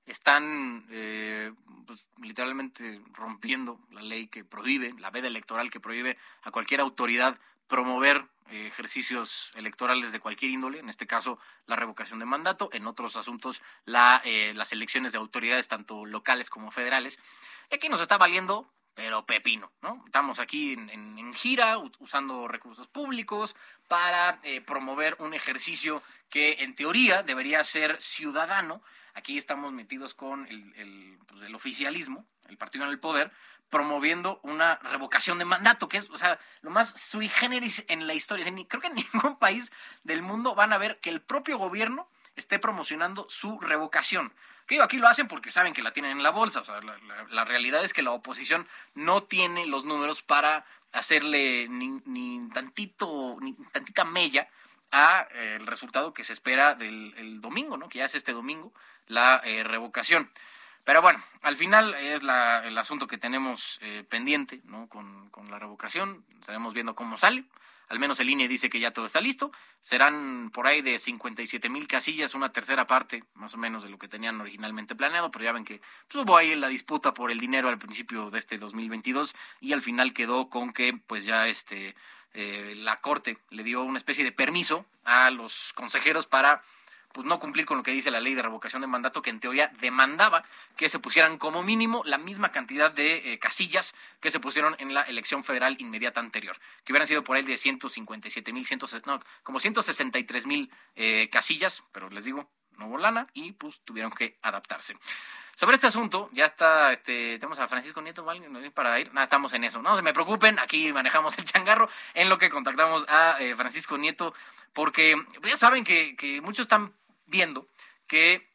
están eh, pues, literalmente rompiendo la ley que prohíbe, la veda electoral que prohíbe a cualquier autoridad promover ejercicios electorales de cualquier índole, en este caso la revocación de mandato, en otros asuntos la, eh, las elecciones de autoridades tanto locales como federales. Y aquí nos está valiendo pero pepino, ¿no? Estamos aquí en, gira usando recursos públicos para eh, promover un ejercicio que en teoría debería ser ciudadano. Aquí estamos metidos con el, pues, el, oficialismo, el partido en el poder, promoviendo una revocación de mandato, que es, o sea, lo más sui generis en la historia. creo que en *laughs* ningún país del mundo van a ver que el propio gobierno esté promocionando su revocación. Que aquí lo hacen porque saben que la tienen en la bolsa. O sea, la, realidad es que la oposición no tiene los números para hacerle ni, tantito, ni tantita mella a eh, el resultado que se espera del domingo, ¿no? Que ya es este domingo la eh, revocación. Pero bueno, al final es el asunto que tenemos eh, pendiente, ¿no? Con, con la revocación. Estaremos viendo cómo sale. Al menos el INE dice que ya todo está listo. Serán por ahí de 57 mil casillas, una tercera parte más o menos de lo que tenían originalmente planeado, pero ya ven que pues, hubo ahí la disputa por el dinero al principio de este 2022 y al final quedó con que pues ya este eh, la Corte le dio una especie de permiso a los consejeros para pues no cumplir con lo que dice la ley de revocación de mandato, que en teoría demandaba que se pusieran como mínimo la misma cantidad de eh, casillas que se pusieron en la elección federal inmediata anterior, que hubieran sido por ahí de 157 mil, no, como 163 mil eh, casillas, pero les digo, no hubo lana y pues tuvieron que adaptarse. Sobre este asunto, ya está, este, tenemos a Francisco Nieto, ¿vale? Para ir, nada, estamos en eso. No se me preocupen, aquí manejamos el changarro en lo que contactamos a eh, Francisco Nieto, porque pues, ya saben que, que muchos están viendo que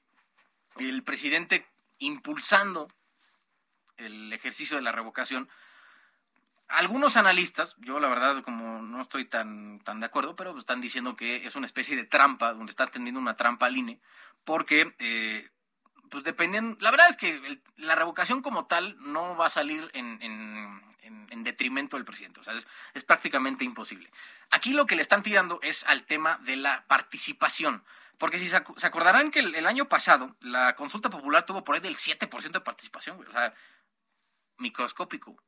el presidente impulsando el ejercicio de la revocación, algunos analistas, yo la verdad como no estoy tan, tan de acuerdo, pero están diciendo que es una especie de trampa, donde está tendiendo una trampa al INE, porque eh, pues dependiendo, la verdad es que la revocación como tal no va a salir en, en, detrimento del presidente, o sea, es, es, prácticamente imposible. Aquí lo que le están tirando es al tema de la participación. Porque si se acordarán que el, año pasado la consulta popular tuvo por ahí del 7% de participación, O sea, microscópico.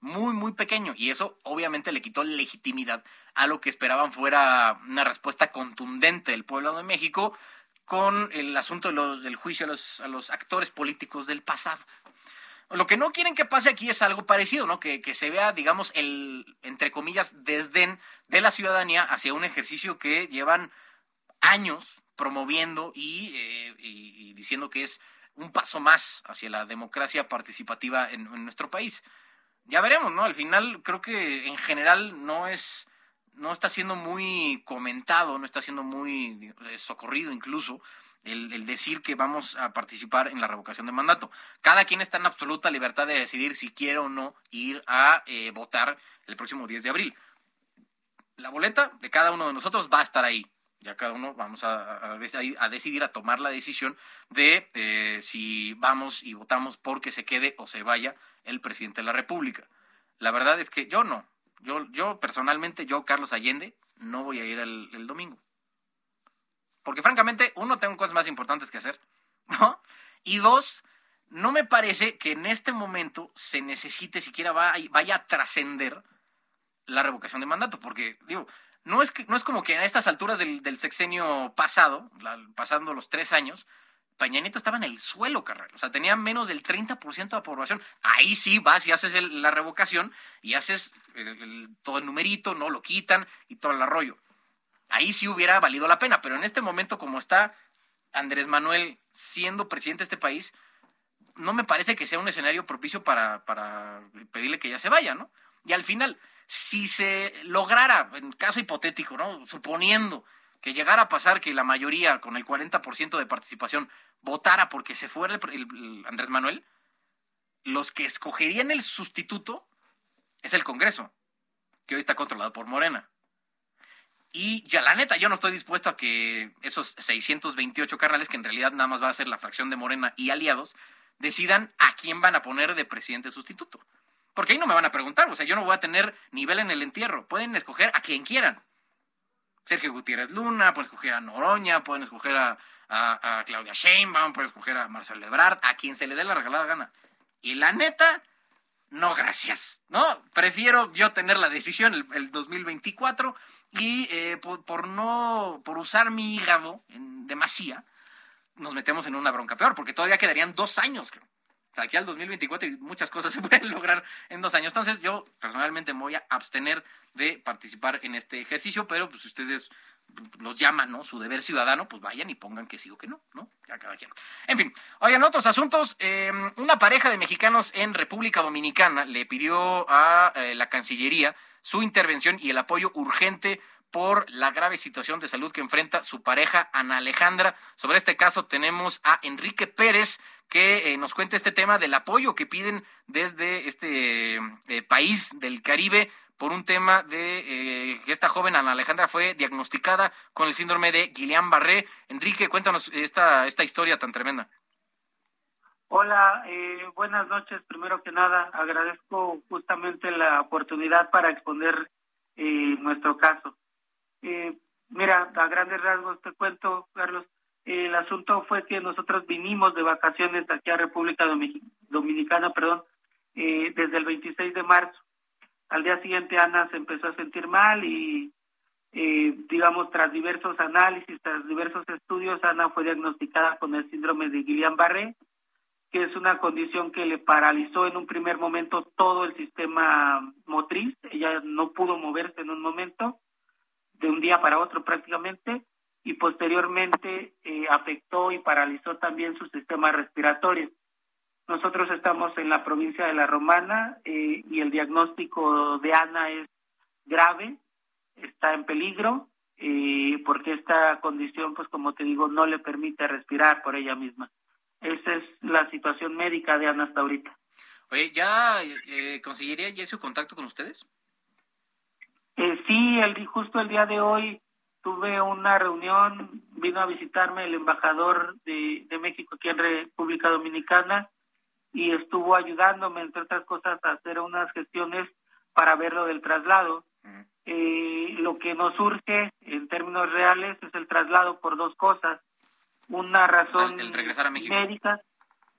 Muy, muy pequeño. Y eso obviamente le quitó legitimidad a lo que esperaban fuera una respuesta contundente del pueblo de México con el asunto de los, del juicio a los, a los actores políticos del pasado. Lo que no quieren que pase aquí es algo parecido, ¿no? Que, que, se vea, digamos, el, entre comillas, desdén de la ciudadanía hacia un ejercicio que llevan años promoviendo eh, y, diciendo que es un paso más hacia la democracia participativa en, nuestro país. Ya veremos, ¿no? Al final creo que en general no es, no está siendo muy comentado, no está siendo muy eh, socorrido incluso el, decir que vamos a participar en la revocación de mandato. Cada quien está en absoluta libertad de decidir si quiere o no ir a eh, votar el próximo 10 de abril. La boleta de cada uno de nosotros va a estar ahí. Ya cada uno vamos a, a, decidir, a tomar la decisión de eh, si vamos y votamos porque se quede o se vaya el presidente de la República. La verdad es que yo no. Yo, yo personalmente, yo, Carlos Allende, no voy a ir el, domingo. Porque francamente, uno, tengo cosas más importantes que hacer, *laughs* ¿no? Y dos, no me parece que en este momento se necesite siquiera vaya a trascender la revocación de mandato, porque digo, no es, que, no es como que a estas alturas del, sexenio pasado, pasando los tres años, Peña Nieto estaba en el suelo, carnal. O sea, tenía menos del 30% de aprobación. Ahí sí vas y haces la revocación y haces todo el numerito, no lo quitan y todo el arroyo. Ahí sí hubiera valido la pena, pero en este momento, como está Andrés Manuel siendo presidente de este país, no me parece que sea un escenario propicio para, para pedirle que ya se vaya, ¿no? Y al final, si se lograra, en caso hipotético, ¿no? Suponiendo que llegara a pasar que la mayoría, con el 40% de participación, votara porque se fuera el, Andrés Manuel, los que escogerían el sustituto es el Congreso, que hoy está controlado por Morena. Y ya la neta, yo no estoy dispuesto a que esos 628 carnales, que en realidad nada más va a ser la fracción de Morena y aliados, decidan a quién van a poner de presidente sustituto. Porque ahí no me van a preguntar, o sea, yo no voy a tener nivel en el entierro. Pueden escoger a quien quieran. Sergio Gutiérrez Luna, pueden escoger a Noroña, pueden escoger a, a, Claudia Sheinbaum, pueden escoger a Marcelo Ebrard, a quien se le dé la regalada gana. Y la neta, no gracias, ¿no? Prefiero yo tener la decisión el, 2024 y eh, por, no, por usar mi hígado en demasía, nos metemos en una bronca peor, porque todavía quedarían dos años, creo. Sea, aquí al 2024 y muchas cosas *laughs* se pueden lograr en dos años. Entonces yo personalmente me voy a abstener de participar en este ejercicio, pero pues ustedes los llaman, ¿no? Su deber ciudadano, pues vayan y pongan que sí o que no, ¿no? Ya cada quien. En fin, oigan, otros asuntos. Em, una pareja de mexicanos en República Dominicana le pidió a eh, la Cancillería su intervención y el apoyo urgente por la grave situación de salud que enfrenta su pareja Ana Alejandra. Sobre este caso tenemos a Enrique Pérez que eh, nos cuenta este tema del apoyo que piden desde este eh, país del Caribe por un tema de eh, que esta joven Ana Alejandra fue diagnosticada con el síndrome de Guillain-Barré. Enrique, cuéntanos esta, esta historia tan tremenda. Hola, eh, buenas noches. Primero que nada, agradezco justamente la oportunidad para exponer nuestro caso. Mira, a grandes rasgos te cuento, Carlos. el asunto fue que nosotros vinimos de vacaciones aquí a República Dominicana, perdón, desde el 26 de marzo al día siguiente Ana se empezó a sentir mal y, eh, digamos, tras diversos análisis, tras diversos estudios, Ana fue diagnosticada con el síndrome de Guillain-Barré, que es una condición que le paralizó en un primer momento todo el sistema motriz. Ella no pudo moverse en un momento, de un día para otro prácticamente, y posteriormente eh, afectó y paralizó también su sistema respiratorio. Nosotros estamos en la provincia de La Romana eh, y el diagnóstico de Ana es grave, está en peligro, eh, porque esta condición, pues como te digo, no le permite respirar por ella misma. Esa es la situación médica de Ana hasta ahorita. Oye, ¿ya eh, conseguiría ya su contacto con ustedes? Eh, sí, el, justo el día de hoy tuve una reunión, vino a visitarme el embajador de, de México aquí en República Dominicana y estuvo ayudándome, entre otras cosas, a hacer unas gestiones para ver lo del traslado. Eh, lo que nos surge en términos reales es el traslado por dos cosas. Una razón médica,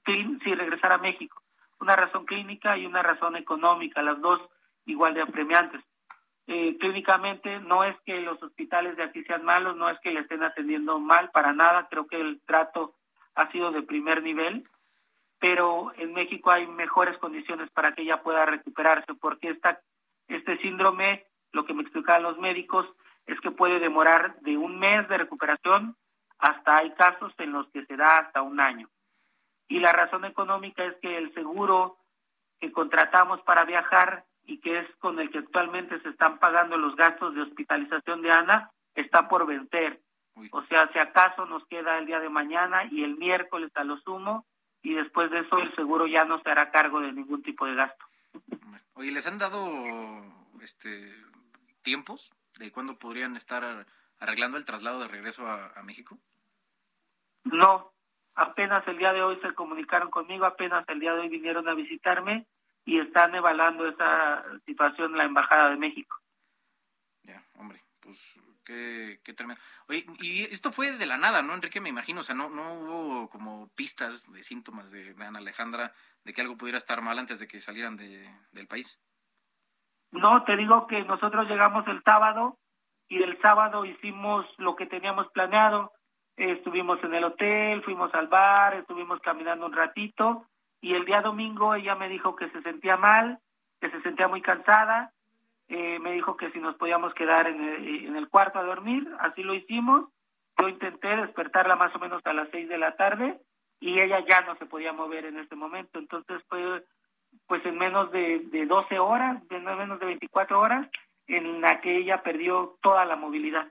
sí, regresar a México. Una razón clínica y una razón económica, las dos igual de apremiantes. Eh, clínicamente no es que los hospitales de aquí sean malos, no es que le estén atendiendo mal, para nada, creo que el trato ha sido de primer nivel pero en México hay mejores condiciones para que ella pueda recuperarse, porque esta, este síndrome, lo que me explicaban los médicos, es que puede demorar de un mes de recuperación hasta hay casos en los que se da hasta un año. Y la razón económica es que el seguro que contratamos para viajar y que es con el que actualmente se están pagando los gastos de hospitalización de Ana está por vencer. O sea, si acaso nos queda el día de mañana y el miércoles a lo sumo, y después de eso el seguro ya no se hará cargo de ningún tipo de gasto. Oye, ¿les han dado este tiempos de cuándo podrían estar arreglando el traslado de regreso a, México? No, apenas el día de hoy se comunicaron conmigo, apenas el día de hoy vinieron a visitarme y están evaluando esa situación en la Embajada de México. Ya, hombre, pues Qué, tremendo. Oye, y esto fue de la nada, ¿no, Enrique? Me imagino, o sea, no, no hubo como pistas de síntomas de, Ana Alejandra de que algo pudiera estar mal antes de que salieran de, del país. No, te digo que nosotros llegamos el sábado y el sábado hicimos lo que teníamos planeado. estuvimos en el hotel, fuimos al bar, estuvimos caminando un ratito y el día domingo ella me dijo que se sentía mal, que se sentía muy cansada, eh, me dijo que si nos podíamos quedar en el, en el cuarto a dormir, así lo hicimos, yo intenté despertarla más o menos a las seis de la tarde y ella ya no se podía mover en este momento, entonces fue pues en menos de, de 12 horas, en menos de 24 horas, en la que ella perdió toda la movilidad.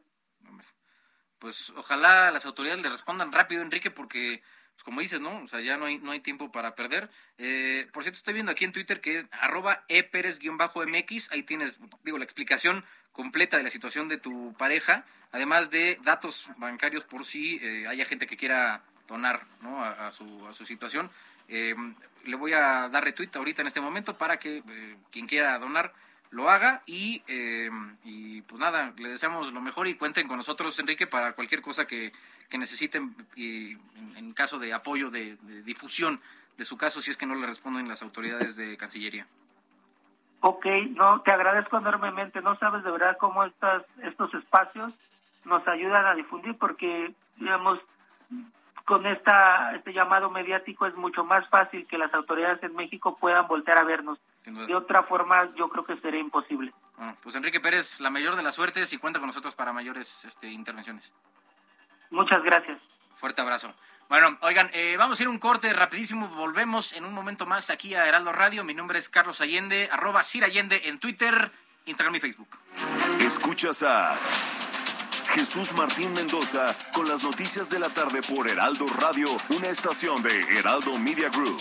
Pues ojalá las autoridades le respondan rápido, Enrique, porque pues, como dices, ¿no? O sea, ya no hay, no hay tiempo para perder. Eh, por cierto, estoy viendo aquí en Twitter que es arroba eperes-mx, ahí tienes, digo, la explicación completa de la situación de tu pareja, además de datos bancarios por si eh, haya gente que quiera donar, ¿no? A, su, a su situación. Eh, le voy a dar retweet ahorita en este momento para que quien quiera donar lo haga y, y pues nada, le deseamos lo mejor y cuenten con nosotros, Enrique, para cualquier cosa que, que necesiten y en caso de apoyo de, difusión de su caso si es que no le responden las autoridades de Cancillería. Ok, no, te agradezco enormemente. No sabes de verdad cómo estas, estos espacios nos ayudan a difundir porque, digamos, con esta, este llamado mediático es mucho más fácil que las autoridades en México puedan voltear a vernos. De otra forma, yo creo que sería imposible. pues Enrique Pérez, la mayor de las suertes y cuenta con nosotros para mayores este, intervenciones. Muchas gracias. Fuerte abrazo. Bueno, oigan, eh, vamos a ir un corte rapidísimo. Volvemos en un momento más aquí a Heraldo Radio. Mi nombre es Carlos Allende, arroba Sir Allende en Twitter, Instagram y Facebook. Escuchas a Jesús Martín Mendoza con las noticias de la tarde por Heraldo Radio, una estación de Heraldo Media Group.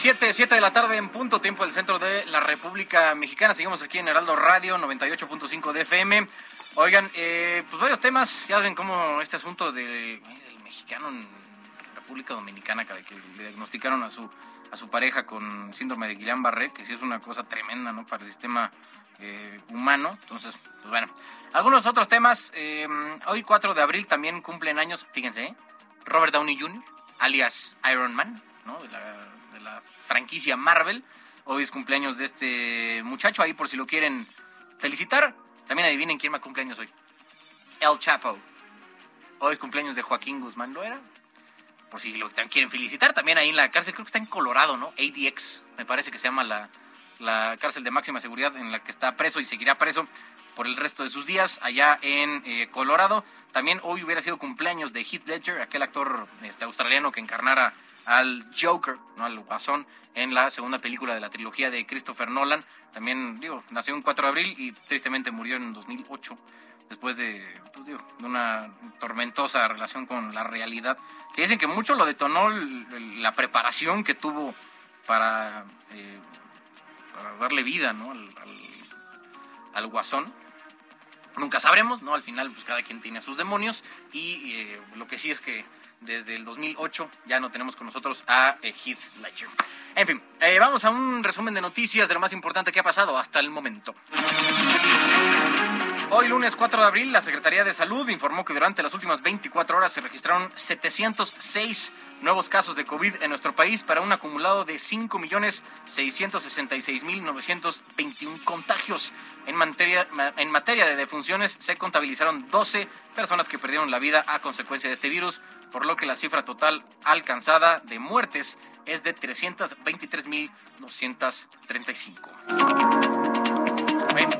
Siete, siete de la tarde en punto, tiempo del centro de la República Mexicana. Seguimos aquí en Heraldo Radio 98.5 de FM. Oigan, eh, pues varios temas. Ya ven cómo este asunto del mexicano en República Dominicana, que le diagnosticaron a su, a su pareja con síndrome de Guillain-Barré, que sí es una cosa tremenda ¿no? para el sistema eh, humano. Entonces, pues bueno. Algunos otros temas. Eh, hoy, 4 de abril, también cumplen años, fíjense, Robert Downey Jr., alias Iron Man, ¿no? de la la franquicia Marvel. Hoy es cumpleaños de este muchacho, ahí por si lo quieren felicitar. También adivinen quién más cumpleaños hoy. El Chapo. Hoy es cumpleaños de Joaquín Guzmán, ¿lo era? Por si lo quieren felicitar, también ahí en la cárcel, creo que está en Colorado, ¿no? ADX, me parece que se llama la, la cárcel de máxima seguridad en la que está preso y seguirá preso por el resto de sus días allá en eh, Colorado. También hoy hubiera sido cumpleaños de Heath Ledger, aquel actor este, australiano que encarnara al Joker, ¿no? al Guasón, en la segunda película de la trilogía de Christopher Nolan. También, digo, nació un 4 de abril y tristemente murió en 2008, después de, pues, digo, de una tormentosa relación con la realidad, que dicen que mucho lo detonó la preparación que tuvo para, eh, darle vida ¿no? al, al, Guasón nunca sabremos, ¿no? Al final, pues cada quien tiene sus demonios y eh, lo que sí es que desde el 2008 ya no tenemos con nosotros a eh, Heath Ledger. En fin, eh, vamos a un resumen de noticias de lo más importante que ha pasado hasta el momento. Hoy lunes 4 de abril, la Secretaría de Salud informó que durante las últimas 24 horas se registraron 706 nuevos casos de COVID en nuestro país para un acumulado de 5.666.921 contagios. En materia, en materia de defunciones se contabilizaron 12 personas que perdieron la vida a consecuencia de este virus, por lo que la cifra total alcanzada de muertes es de 323.235.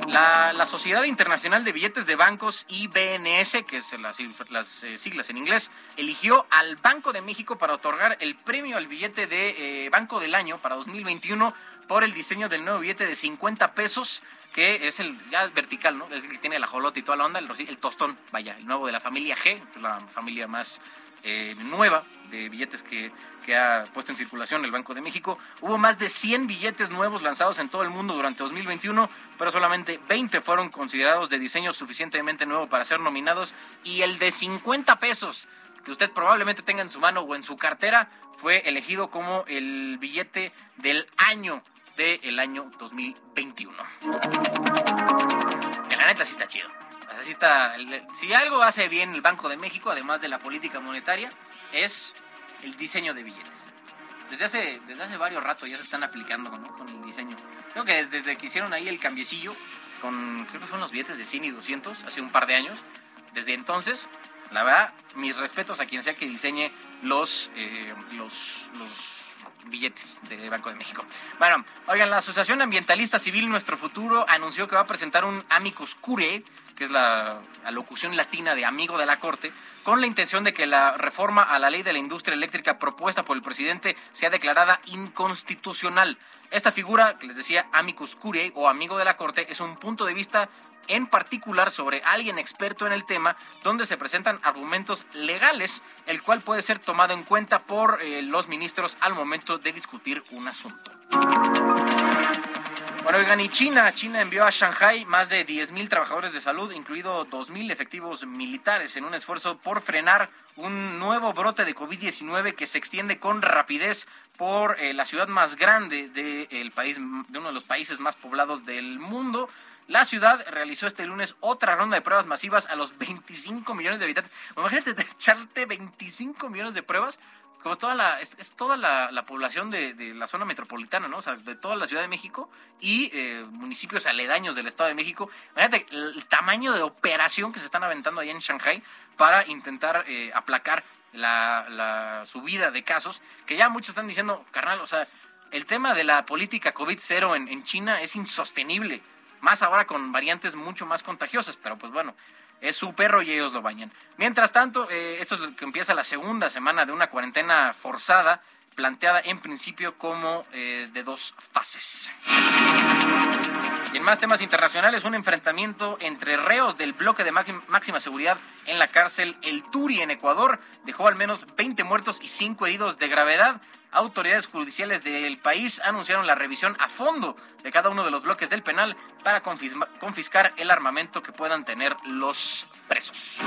La, Sociedad Internacional de Billetes de Bancos, IBNS, que es las, las eh, siglas en inglés, eligió al Banco de México para otorgar el premio al billete de eh, Banco del Año para 2021 por el diseño del nuevo billete de 50 pesos, que es el ya vertical, ¿no? Es el que tiene la jolota y toda la onda, el, el tostón, vaya, el nuevo de la familia G, la familia más eh, nueva de billetes que, que, ha puesto en circulación el Banco de México. Hubo más de 100 billetes nuevos lanzados en todo el mundo durante 2021, pero solamente 20 fueron considerados de diseño suficientemente nuevo para ser nominados y el de 50 pesos que usted probablemente tenga en su mano o en su cartera fue elegido como el billete del año del año 2021. Que la neta sí está chido si algo hace bien el Banco de México, además de la política monetaria, es el diseño de billetes. Desde hace, desde hace varios ratos ya se están aplicando con el diseño. Creo que desde, que hicieron ahí el cambiecillo, con, creo que fueron los billetes de 100 y 200, hace un par de años, desde entonces, la verdad, mis respetos a quien sea que diseñe los, eh, los, los billetes de Banco de México. Bueno, oigan, la Asociación Ambientalista Civil Nuestro Futuro anunció que va a presentar un amicus curiae que es la alocución latina de amigo de la Corte, con la intención de que la reforma a la ley de la industria eléctrica propuesta por el presidente sea declarada inconstitucional. Esta figura, que les decía amicus curiae o amigo de la Corte, es un punto de vista en particular sobre alguien experto en el tema, donde se presentan argumentos legales, el cual puede ser tomado en cuenta por eh, los ministros al momento de discutir un asunto. Bueno, oigan, y China, China envió a Shanghai más de 10.000 trabajadores de salud, incluido 2.000 efectivos militares, en un esfuerzo por frenar un nuevo brote de COVID-19 que se extiende con rapidez por eh, la ciudad más grande del país, de uno de los países más poblados del mundo. La ciudad realizó este lunes otra ronda de pruebas masivas a los 25 millones de habitantes. Imagínate *laughs* echarte 25 millones de pruebas como toda la, es, toda la, población de, la zona metropolitana, ¿no? O sea, de toda la Ciudad de México y eh, municipios aledaños del Estado de México. Imagínate el, tamaño de operación que se están aventando allá en Shanghai para intentar eh, aplacar la, subida de casos, que ya muchos están diciendo, carnal, o sea, el tema de la política COVID-0 en, en China es insostenible, más ahora con variantes mucho más contagiosas, pero pues bueno, es su perro y ellos lo bañan. Mientras tanto, eh, esto es lo que empieza la segunda semana de una cuarentena forzada, planteada en principio como eh, de dos fases. Y en más temas internacionales, un enfrentamiento entre reos del bloque de máxima seguridad en la cárcel El Turi en Ecuador dejó al menos 20 muertos y 5 heridos de gravedad. Autoridades judiciales del país anunciaron la revisión a fondo de cada uno de los bloques del penal para confiscar el armamento que puedan tener los presos.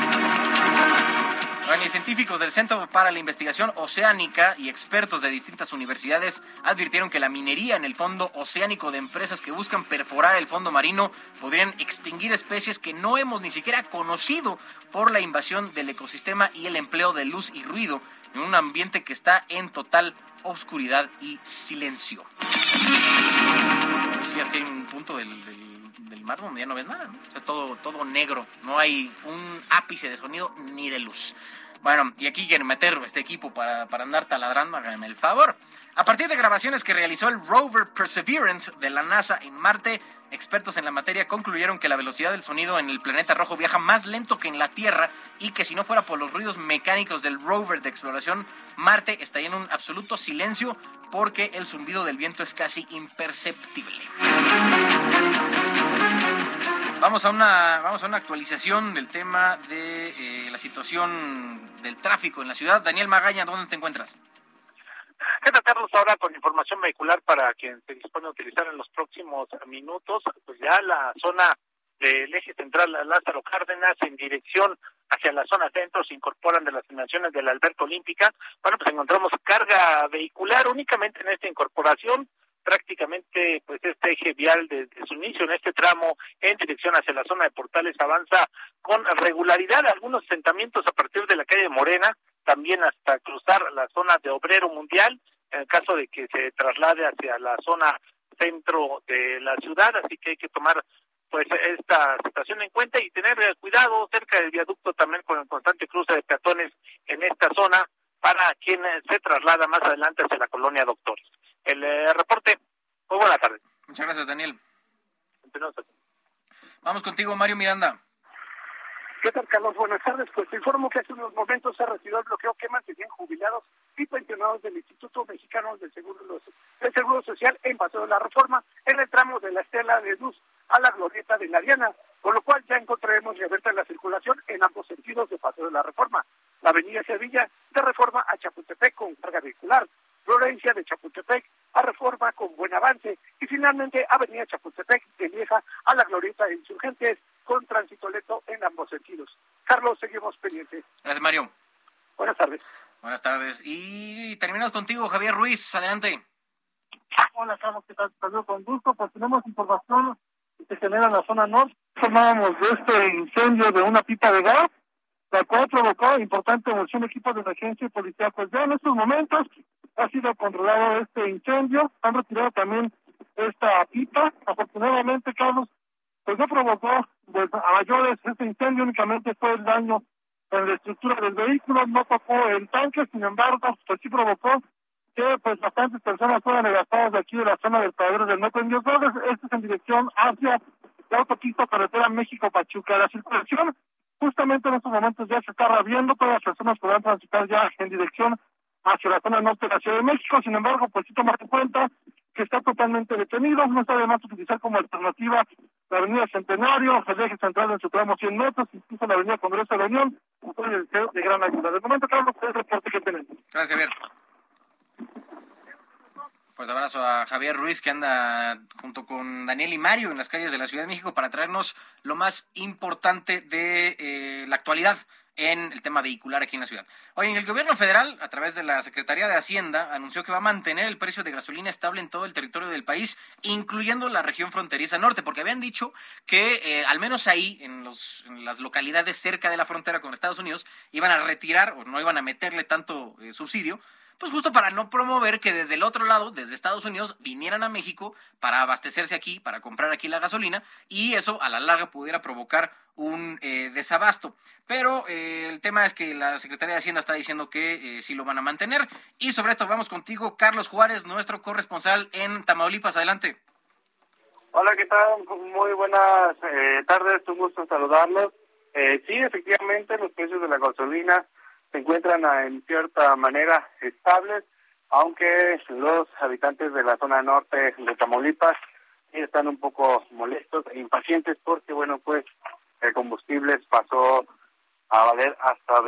Bueno, científicos del Centro para la Investigación Oceánica y expertos de distintas universidades advirtieron que la minería en el fondo oceánico de empresas que buscan perforar el fondo marino podrían extinguir especies que no hemos ni siquiera conocido por la invasión del ecosistema y el empleo de luz y ruido en un ambiente que está en total oscuridad y silencio. Sí, aquí hay un punto del, mar donde ya no ves nada, O sea, es todo, todo negro, no hay un ápice de sonido ni de luz. Bueno, y aquí quieren meter este equipo para, para andar taladrando, háganme el favor. A partir de grabaciones que realizó el rover Perseverance de la NASA en Marte, expertos en la materia concluyeron que la velocidad del sonido en el planeta rojo viaja más lento que en la Tierra y que si no fuera por los ruidos mecánicos del rover de exploración, Marte estaría en un absoluto silencio porque el zumbido del viento es casi imperceptible. Vamos a una, vamos a una actualización del tema de eh, la situación del tráfico en la ciudad. Daniel Magaña, ¿dónde te encuentras? ¿Qué tal, Carlos? Ahora con información vehicular para quien se dispone a utilizar en los próximos minutos, pues ya la zona del eje central Lázaro Cárdenas en dirección hacia la zona centro se incorporan de las dimensiones de la Alberto Olímpica. Bueno, pues encontramos carga vehicular únicamente en esta incorporación prácticamente pues este eje vial desde su inicio en este tramo en dirección hacia la zona de Portales avanza con regularidad algunos asentamientos a partir de la calle Morena también hasta cruzar la zona de Obrero Mundial en el caso de que se traslade hacia la zona centro de la ciudad así que hay que tomar pues esta situación en cuenta y tener cuidado cerca del viaducto también con el constante cruce de peatones en esta zona para quien se traslada más adelante hacia la colonia Doctores el eh, reporte. Muy buena tarde. Muchas gracias, Daniel. Vamos contigo, Mario Miranda. ¿Qué tal, Carlos? Buenas tardes. Pues te informo que hace unos momentos se retiró el bloqueo que mantenían jubilados y pensionados del Instituto Mexicano del Seguro, del Seguro Social en Paso de la Reforma en el tramo de la Estela de Luz a la glorieta de la Diana, con lo cual ya encontraremos reabierta la circulación en ambos sentidos de Paso de la Reforma. La avenida Sevilla de Reforma a Chapultepec con carga vehicular, Florencia de Chapultepec a Reforma con buen avance y finalmente Avenida Chapultepec de Lieja a la glorieta de Insurgentes con tránsito lento en ambos sentidos. Carlos, seguimos pendientes. Gracias, Mario. Buenas tardes. Buenas tardes. Y terminamos contigo, Javier Ruiz. Adelante. Hola, Carlos, ¿qué tal? Saludos con gusto. Pues tenemos información que genera en la zona norte. Informábamos de este incendio de una pipa de gas, la cual provocó importante emoción de equipos de emergencia y policía. Pues ya en estos momentos ha sido controlado este incendio. Han retirado también esta pipa. Afortunadamente, Carlos, pues no provocó pues, a mayores este incendio, únicamente fue el daño en la estructura del vehículo, no tocó el tanque, sin embargo, pues sí provocó que pues bastantes personas fueran evacuadas de aquí de la zona del Padre del Metro en Dios Esto es en dirección hacia la autopista carretera México-Pachuca. La circulación justamente en estos momentos ya se está rabiendo, todas las personas podrán transitar ya en dirección hacia la zona norte de la Ciudad de México, sin embargo, pues sí tomar en cuenta que está totalmente detenido, no está de más utilizar como alternativa la avenida Centenario, el eje central en su tramo 100 metros, incluso la avenida Congreso de la Unión, de gran ayuda. De momento, Carlos, es el reporte que tenemos. Gracias, Javier. Fuerte abrazo a Javier Ruiz que anda junto con Daniel y Mario en las calles de la Ciudad de México para traernos lo más importante de eh, la actualidad en el tema vehicular aquí en la ciudad. Oye, el gobierno federal, a través de la Secretaría de Hacienda, anunció que va a mantener el precio de gasolina estable en todo el territorio del país, incluyendo la región fronteriza norte, porque habían dicho que eh, al menos ahí, en, los, en, las localidades cerca de la frontera con Estados Unidos, iban a retirar o no iban a meterle tanto eh, subsidio pues justo para no promover que desde el otro lado, desde Estados Unidos, vinieran a México para abastecerse aquí, para comprar aquí la gasolina y eso a la larga pudiera provocar un eh, desabasto. Pero eh, el tema es que la Secretaría de Hacienda está diciendo que eh, sí lo van a mantener. Y sobre esto vamos contigo, Carlos Juárez, nuestro corresponsal en Tamaulipas. Adelante. Hola, ¿qué tal? Muy buenas eh, tardes, un gusto saludarlos. Eh, sí, efectivamente, los precios de la gasolina se encuentran en cierta manera estables, aunque los habitantes de la zona norte de Tamaulipas están un poco molestos e impacientes porque, bueno, pues el combustible pasó a valer hasta...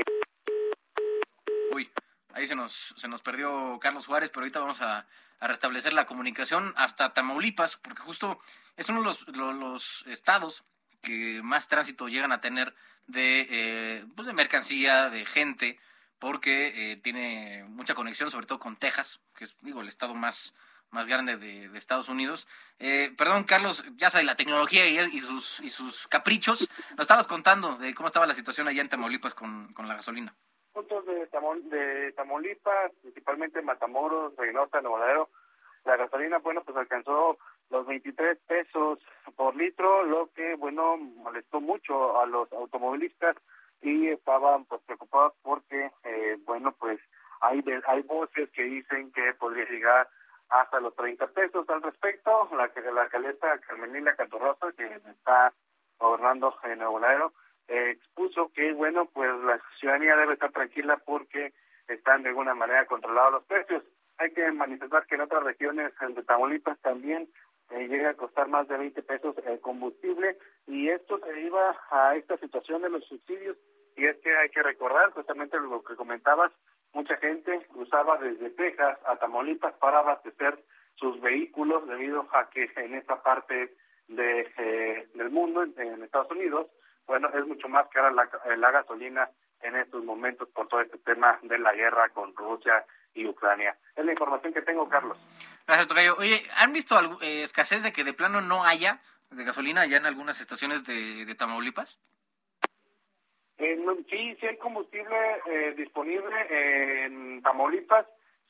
Uy, ahí se nos, se nos perdió Carlos Juárez, pero ahorita vamos a, a restablecer la comunicación hasta Tamaulipas, porque justo es uno de los, los, los estados que más tránsito llegan a tener de, eh, pues de mercancía, de gente, porque eh, tiene mucha conexión, sobre todo con Texas, que es, digo, el estado más, más grande de, Estados Unidos. Eh, perdón, Carlos, ya sabes, la tecnología y, sus, y sus caprichos. Nos estabas contando de cómo estaba la situación allá en Tamaulipas con, con la gasolina. Puntos de, Tamaulipas, principalmente Matamoros, Reynosa, Nuevo la gasolina, bueno, pues alcanzó los 23 pesos por litro, lo que, bueno, molestó mucho a los automovilistas y estaban pues preocupados porque, eh, bueno, pues hay, hay voces que dicen que podría llegar hasta los 30 pesos al respecto. La, la alcaldesa Carmenila que está gobernando en Nuevo Laredo, eh, expuso que, bueno, pues la ciudadanía debe estar tranquila porque están de alguna manera controlados los precios. Hay que manifestar que en otras regiones de Tamaulipas también eh, llega a costar más de 20 pesos el combustible y esto se iba a esta situación de los subsidios. Y es que hay que recordar justamente lo que comentabas, mucha gente cruzaba desde Texas a Tamaulipas para abastecer sus vehículos debido a que en esta parte de eh, del mundo, en, Estados Unidos, bueno, es mucho más cara la, la gasolina en estos momentos por todo este tema de la guerra con Rusia y Ucrania. Es la información que tengo, Carlos. Gracias, Tocayo. Oye, ¿han visto algo, eh, escasez de que de plano no haya de gasolina allá en algunas estaciones de, de Tamaulipas? Eh, no, sí, sí hay combustible eh, disponible en Tamaulipas.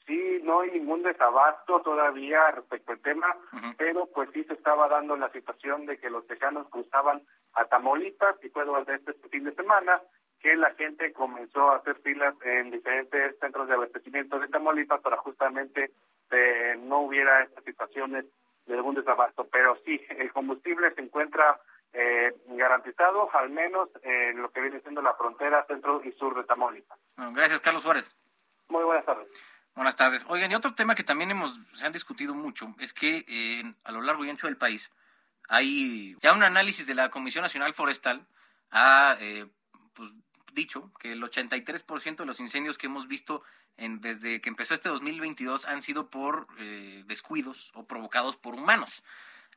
Sí, no hay ningún desabasto todavía respecto al tema, uh -huh. pero pues sí se estaba dando la situación de que los tejanos cruzaban a Tamaulipas y fue durante este fin de semana que la gente comenzó a hacer filas en diferentes centros de abastecimiento de Tamaulipas para justamente eh, no hubiera estas situaciones de algún desabasto. Pero sí, el combustible se encuentra eh, garantizado, al menos en lo que viene siendo la frontera centro y sur de Tamaulipas. Bueno, gracias, Carlos Suárez. Muy buenas tardes. Buenas tardes. Oigan, y otro tema que también hemos, se han discutido mucho es que eh, a lo largo y ancho del país hay ya un análisis de la Comisión Nacional Forestal ha eh, pues, dicho que el 83% de los incendios que hemos visto en, desde que empezó este 2022 han sido por eh, descuidos o provocados por humanos.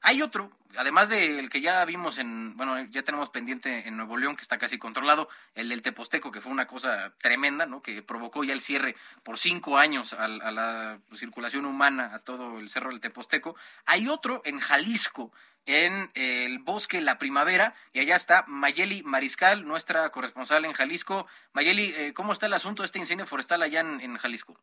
Hay otro, además del que ya vimos en, bueno, ya tenemos pendiente en Nuevo León, que está casi controlado, el del Teposteco, que fue una cosa tremenda, ¿no? Que provocó ya el cierre por cinco años a, a la circulación humana a todo el cerro del Teposteco. Hay otro en Jalisco, en el bosque La Primavera, y allá está Mayeli Mariscal, nuestra corresponsal en Jalisco. Mayeli, eh, ¿cómo está el asunto de este incendio forestal allá en, Jalisco?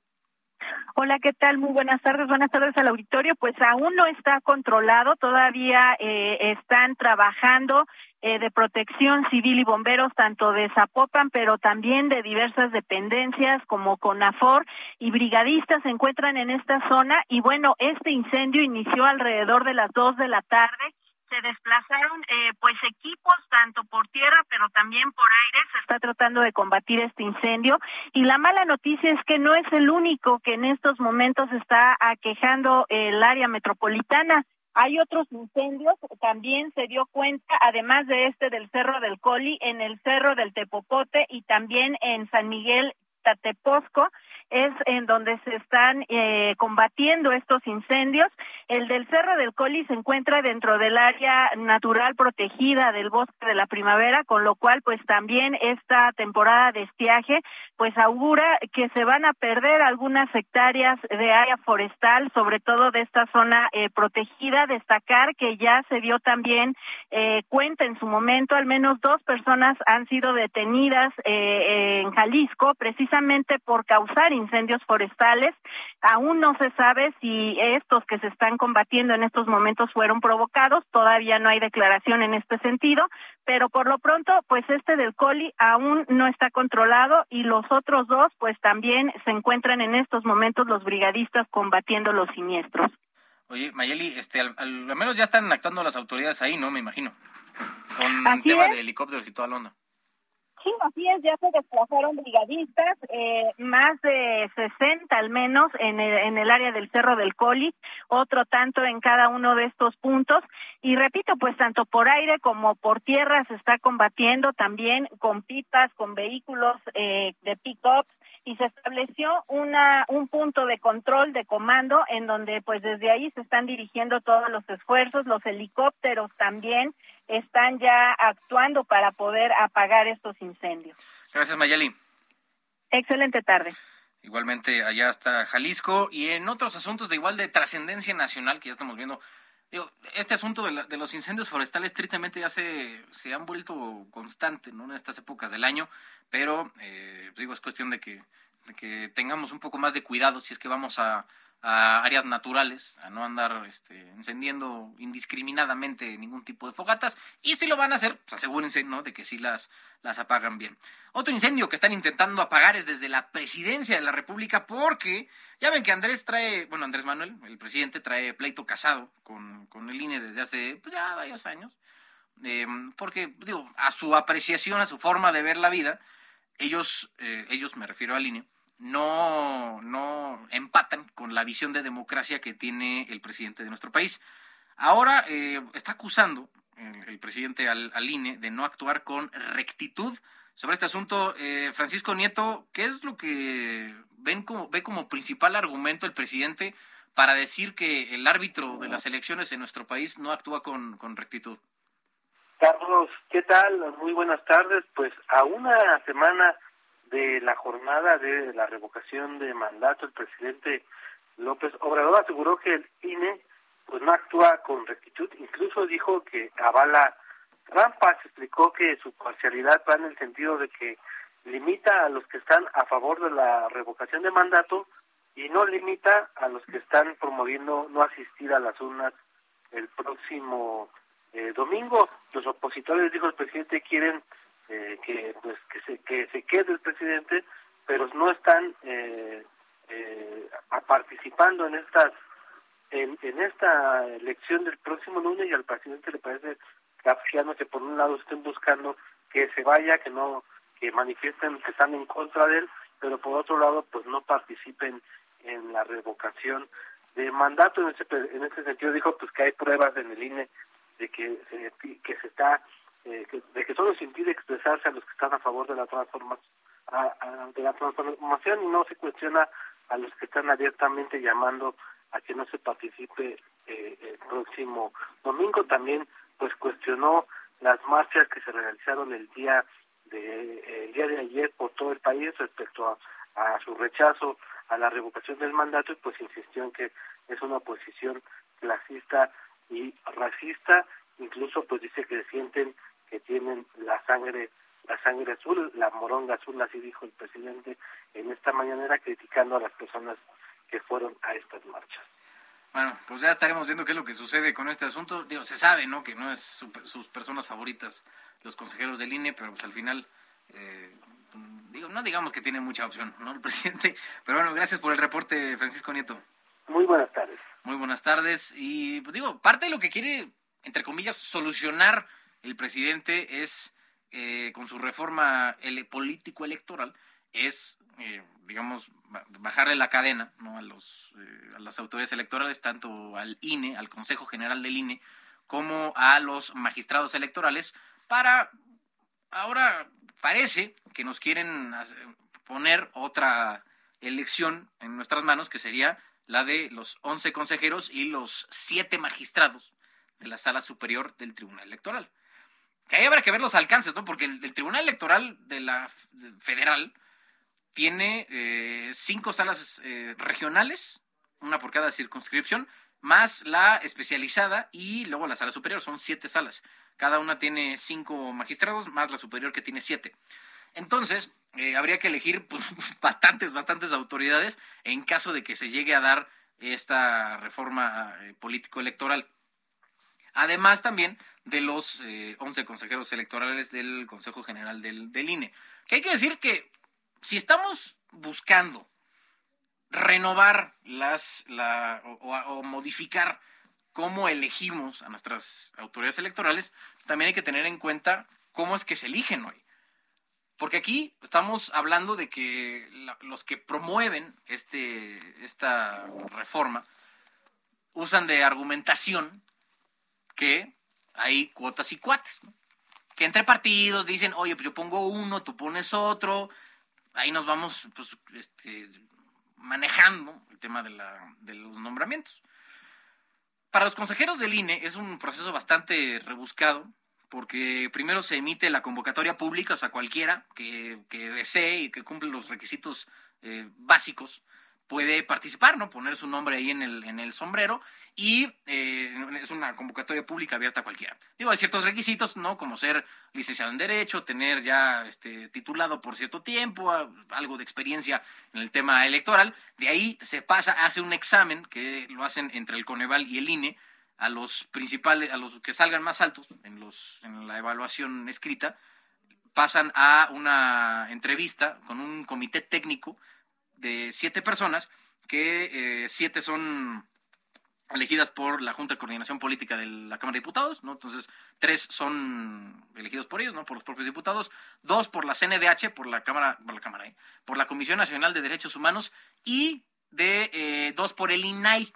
Hola, ¿qué tal? Muy buenas tardes. Buenas tardes al auditorio. Pues aún no está controlado, todavía eh, están trabajando eh, de protección civil y bomberos, tanto de Zapopan, pero también de diversas dependencias como CONAFOR y brigadistas se encuentran en esta zona. Y bueno, este incendio inició alrededor de las dos de la tarde se desplazaron eh, pues equipos tanto por tierra pero también por aire. Se está tratando de combatir este incendio. Y la mala noticia es que no es el único que en estos momentos está aquejando el área metropolitana. Hay otros incendios, también se dio cuenta, además de este del Cerro del Coli, en el Cerro del Tepopote y también en San Miguel Tateposco, es en donde se están eh, combatiendo estos incendios. El del Cerro del Coli se encuentra dentro del área natural protegida del bosque de la primavera, con lo cual pues también esta temporada de estiaje pues augura que se van a perder algunas hectáreas de área forestal, sobre todo de esta zona eh, protegida. Destacar que ya se dio también eh, cuenta en su momento, al menos dos personas han sido detenidas en Jalisco precisamente por causar incendios forestales. Aún no se sabe si estos que se están combatiendo en estos momentos fueron provocados, todavía no hay declaración en este sentido, pero por lo pronto, pues este del coli aún no está controlado y los otros dos, pues también se encuentran en estos momentos los brigadistas combatiendo los siniestros. Oye, Mayeli, este, al, menos ya están actuando las autoridades ahí, ¿no? Me imagino. Con tema de helicópteros y toda la onda. Sí, así es, ya se desplazaron brigadistas, eh, más de 60 al menos en el, en el área del Cerro del Coli, otro tanto en cada uno de estos puntos. Y repito, pues tanto por aire como por tierra se está combatiendo también con pipas, con vehículos eh, de pick-up y se estableció una un punto de control de comando en donde pues desde ahí se están dirigiendo todos los esfuerzos, los helicópteros también están ya actuando para poder apagar estos incendios. Gracias, Mayeli. Excelente tarde. Igualmente allá está Jalisco y en otros asuntos de igual de trascendencia nacional que ya estamos viendo. este asunto de, los incendios forestales tristemente ya se, se han vuelto constante ¿no? en estas épocas del año, pero eh, digo, es cuestión de que, de que tengamos un poco más de cuidado si es que vamos a, a áreas naturales, a no andar este, encendiendo indiscriminadamente ningún tipo de fogatas. Y si lo van a hacer, pues asegúrense ¿no? de que sí las, las apagan bien. Otro incendio que están intentando apagar es desde la presidencia de la República, porque ya ven que Andrés trae, bueno, Andrés Manuel, el presidente, trae pleito casado con, con el INE desde hace pues, ya varios años. Em, porque, digo, a su apreciación, a su forma de ver la vida, ellos, eh, ellos me refiero al INE, no, no empatan con la visión de democracia que tiene el presidente de nuestro país. Ahora eh, está acusando el, presidente al, INE de no actuar con rectitud sobre este asunto. Eh, Francisco Nieto, ¿qué es lo que ven como, ve como principal argumento el presidente para decir que el árbitro de las elecciones en nuestro país no actúa con, con rectitud? Carlos, ¿qué tal? Muy buenas tardes. Pues a una semana de la jornada de la revocación de mandato, el presidente López Obrador aseguró que el INE pues no actúa con rectitud, incluso dijo que avala trampas, explicó que su parcialidad va en el sentido de que limita a los que están a favor de la revocación de mandato y no limita a los que están promoviendo no asistir a las urnas el próximo eh, domingo. Los opositores, dijo el presidente, quieren eh, que pues que se que se quede el presidente pero no están eh, eh, participando en estas en, en esta elección del próximo lunes y al presidente le parece que ya no se lados estén buscando que se vaya, que no, que manifiesten que están en contra de él, pero por otro lado, pues no participen en la revocación de mandato. En ese, en ese sentido dijo pues que hay pruebas en el INE de que se, que se está, eh, de que solo se impide expresarse a los que están a favor de la transformación, de la transformación y no se cuestiona a los que están abiertamente llamando a que no se participe eh, el próximo domingo. También pues cuestionó las marchas que se realizaron el día de el día de ayer por todo el país respecto a, a su rechazo a la revocación del mandato y pues insistió en que es una oposición clasista y racista incluso pues dice que sienten que tienen la sangre la sangre azul la moronga azul así dijo el presidente en esta mañanera criticando a las personas que fueron a estas marchas bueno, pues ya estaremos viendo qué es lo que sucede con este asunto. Digo, se sabe, ¿no? Que no es sus personas favoritas los consejeros del INE, pero pues al final, eh, digo, no digamos que tiene mucha opción, ¿no? El *laughs* presidente. Pero bueno, gracias por el reporte, Francisco Nieto. Muy buenas tardes. Muy buenas tardes. Y pues digo, parte de lo que quiere, entre comillas, solucionar el presidente es, eh, con su reforma político electoral, es, eh, digamos, bajarle la cadena ¿no? a, los, eh, a las autoridades electorales, tanto al INE, al Consejo General del INE, como a los magistrados electorales, para, ahora parece que nos quieren poner otra elección en nuestras manos, que sería la de los 11 consejeros y los 7 magistrados de la sala superior del Tribunal Electoral. Que ahí habrá que ver los alcances, ¿no? Porque el, Tribunal Electoral de la Federal tiene eh, cinco salas eh, regionales, una por cada circunscripción, más la especializada y luego la sala superior, son siete salas. Cada una tiene cinco magistrados, más la superior que tiene siete. Entonces, eh, habría que elegir *laughs* pues, bastantes, bastantes autoridades en caso de que se llegue a dar esta reforma político-electoral. Además también de los 11 consejeros electorales del Consejo General del, del INE. Que hay que decir que si estamos buscando renovar las o, modificar cómo elegimos a nuestras autoridades electorales, también hay que tener en cuenta cómo es que se eligen hoy. Porque aquí estamos hablando de que los que promueven este, esta reforma usan de argumentación que hay cuotas y cuates, que entre partidos dicen, oye, pues yo pongo uno, tú pones otro, ahí nos vamos pues, este, manejando el tema de, la, de los nombramientos. Para los consejeros del INE es un proceso bastante rebuscado, porque primero se emite la convocatoria pública, o sea, cualquiera que, que desee y que cumple los requisitos eh, básicos puede participar, ¿no? Poner su nombre ahí en el, en el sombrero y eh, es una convocatoria pública abierta a cualquiera. Digo, hay ciertos requisitos, ¿no? Como ser licenciado en Derecho, tener ya este, titulado por cierto tiempo, algo de experiencia en el tema electoral. De ahí se pasa, hace un examen que lo hacen entre el Coneval y el INE a los principales, a los que salgan más altos en, los, en la evaluación escrita, pasan a una entrevista con un comité técnico de siete personas, que eh, siete son elegidas por la Junta de Coordinación Política de la Cámara de Diputados, ¿no? Entonces, tres son elegidos por ellos, ¿no? Por los propios diputados, dos por la CNDH, por la Cámara, por la Cámara, ¿eh? por la Comisión Nacional de Derechos Humanos y de eh, dos por el INAI.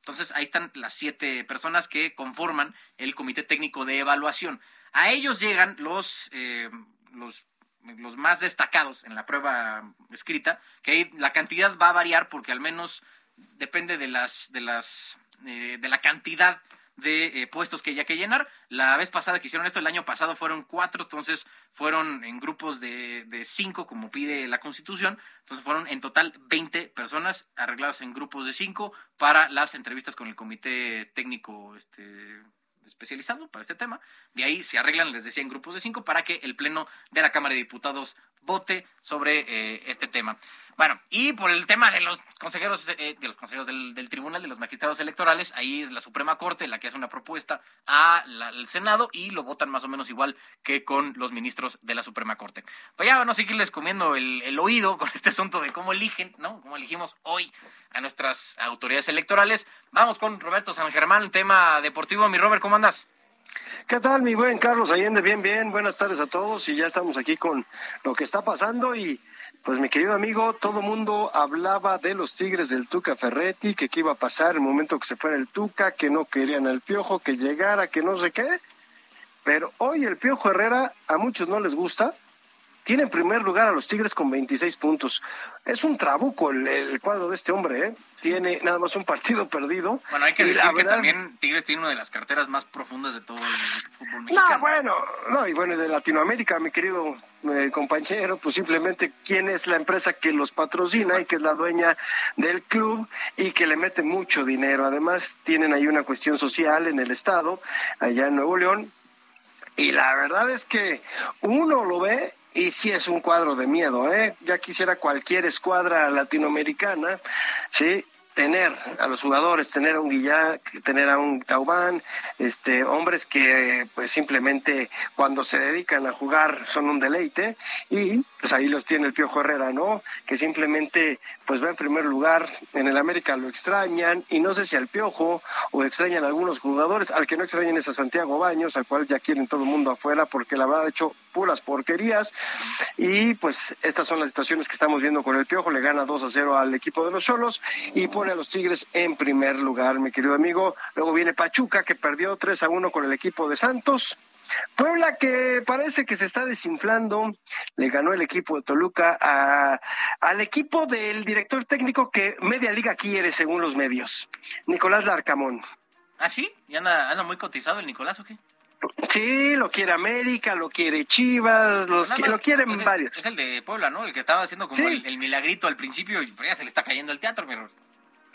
Entonces, ahí están las siete personas que conforman el Comité Técnico de Evaluación. A ellos llegan los, eh, los los más destacados en la prueba escrita, que ahí la cantidad va a variar porque al menos depende de las de las eh, de la cantidad de eh, puestos que haya que llenar. La vez pasada que hicieron esto, el año pasado fueron cuatro, entonces fueron en grupos de, de cinco, como pide la Constitución. Entonces fueron en total 20 personas arregladas en grupos de cinco para las entrevistas con el comité técnico este, especializado para este tema. De ahí se arreglan, les decía, en grupos de cinco para que el Pleno de la Cámara de Diputados vote sobre eh, este tema. Bueno, y por el tema de los consejeros, eh, de los consejeros del, Tribunal, de los magistrados electorales, ahí es la Suprema Corte la que hace una propuesta al Senado y lo votan más o menos igual que con los ministros de la Suprema Corte. Pues ya van a seguirles comiendo el, el oído con este asunto de cómo eligen, ¿no? Cómo elegimos hoy a nuestras autoridades electorales. Vamos con Roberto San Germán, tema deportivo. Mi Robert, ¿cómo andas? ¿Qué tal, mi buen Carlos Allende? Bien, bien. Buenas tardes a todos y ya estamos aquí con lo que está pasando y pues mi querido amigo, todo mundo hablaba de los Tigres del Tuca Ferretti, que qué iba a pasar el momento que se fuera el Tuca, que no querían al Piojo, que llegara, que no sé qué. Pero hoy el Piojo Herrera a muchos no les gusta. Tiene en primer lugar a los Tigres con 26 puntos. Es un trabuco el, cuadro de este hombre, ¿eh? Tiene nada más un partido perdido. Bueno, hay que decir que también Tigres tiene una de las carteras más profundas de todo el fútbol mexicano. No, bueno, no, y bueno, de Latinoamérica, mi querido eh, compañero, pues simplemente quién es la empresa que los patrocina y que es la dueña del club y que le mete mucho dinero. Además, tienen ahí una cuestión social en el Estado, allá en Nuevo León, y la verdad es que uno lo ve y sí es un cuadro de miedo, ¿eh? Ya quisiera cualquier escuadra latinoamericana, ¿sí? tener a los jugadores, tener a un Guillac, tener a un Taubán, este, hombres que pues simplemente cuando se dedican a jugar son un deleite y pues ahí los tiene el Piojo Herrera, ¿no? Que simplemente pues va en primer lugar, en el América lo extrañan y no sé si al Piojo o extrañan a algunos jugadores, al que no extrañan es a Santiago Baños, al cual ya quieren todo el mundo afuera porque la verdad ha hecho puras porquerías y pues estas son las situaciones que estamos viendo con el Piojo, le gana 2 a 0 al equipo de los Solos y pone a los Tigres en primer lugar, mi querido amigo. Luego viene Pachuca, que perdió 3 a 1 con el equipo de Santos. Puebla que parece que se está desinflando, le ganó el equipo de Toluca a, al equipo del director técnico que media liga quiere según los medios, Nicolás Larcamón. ¿Ah, sí? ¿Y anda, anda muy cotizado el Nicolás o qué? Sí, lo quiere América, lo quiere Chivas, los lo quieren varios. Es el de Puebla, ¿no? El que estaba haciendo como el, milagrito al principio y ya se le está cayendo el teatro, pero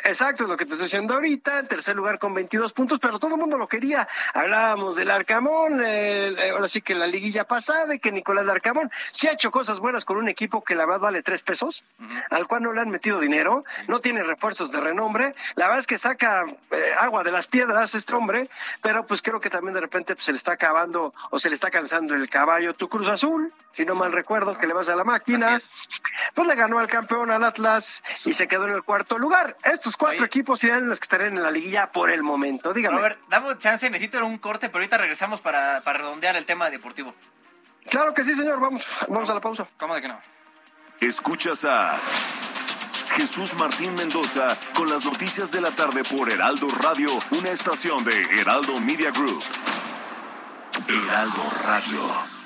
Exacto, es lo que te estoy diciendo ahorita, en tercer lugar con 22 puntos, pero todo el mundo lo quería. Hablábamos del Arcamón, eh, ahora sí que la liguilla pasada y que Nicolás Arcamón sí ha hecho cosas buenas con un equipo que la verdad vale tres pesos, al cual no le han metido dinero, no tiene refuerzos de renombre, la verdad es que saca eh, agua de las piedras este hombre, pero pues creo que también de repente pues, se le está acabando o se le está cansando el caballo tu Cruz Azul, si no mal recuerdo, que le vas a la máquina, pues le ganó al campeón al Atlas y se quedó en el cuarto lugar. Cuatro equipos serán los que estarán en la liguilla por el momento. Dígame. Robert, dame chance, necesito un corte, pero ahorita regresamos para, para redondear el tema deportivo. Claro que sí, señor. Vamos, vamos a la pausa. ¿Cómo de que no? Escuchas a Jesús Martín Mendoza con las noticias de la tarde por Heraldo Radio, una estación de Heraldo Media Group. Heraldo Radio.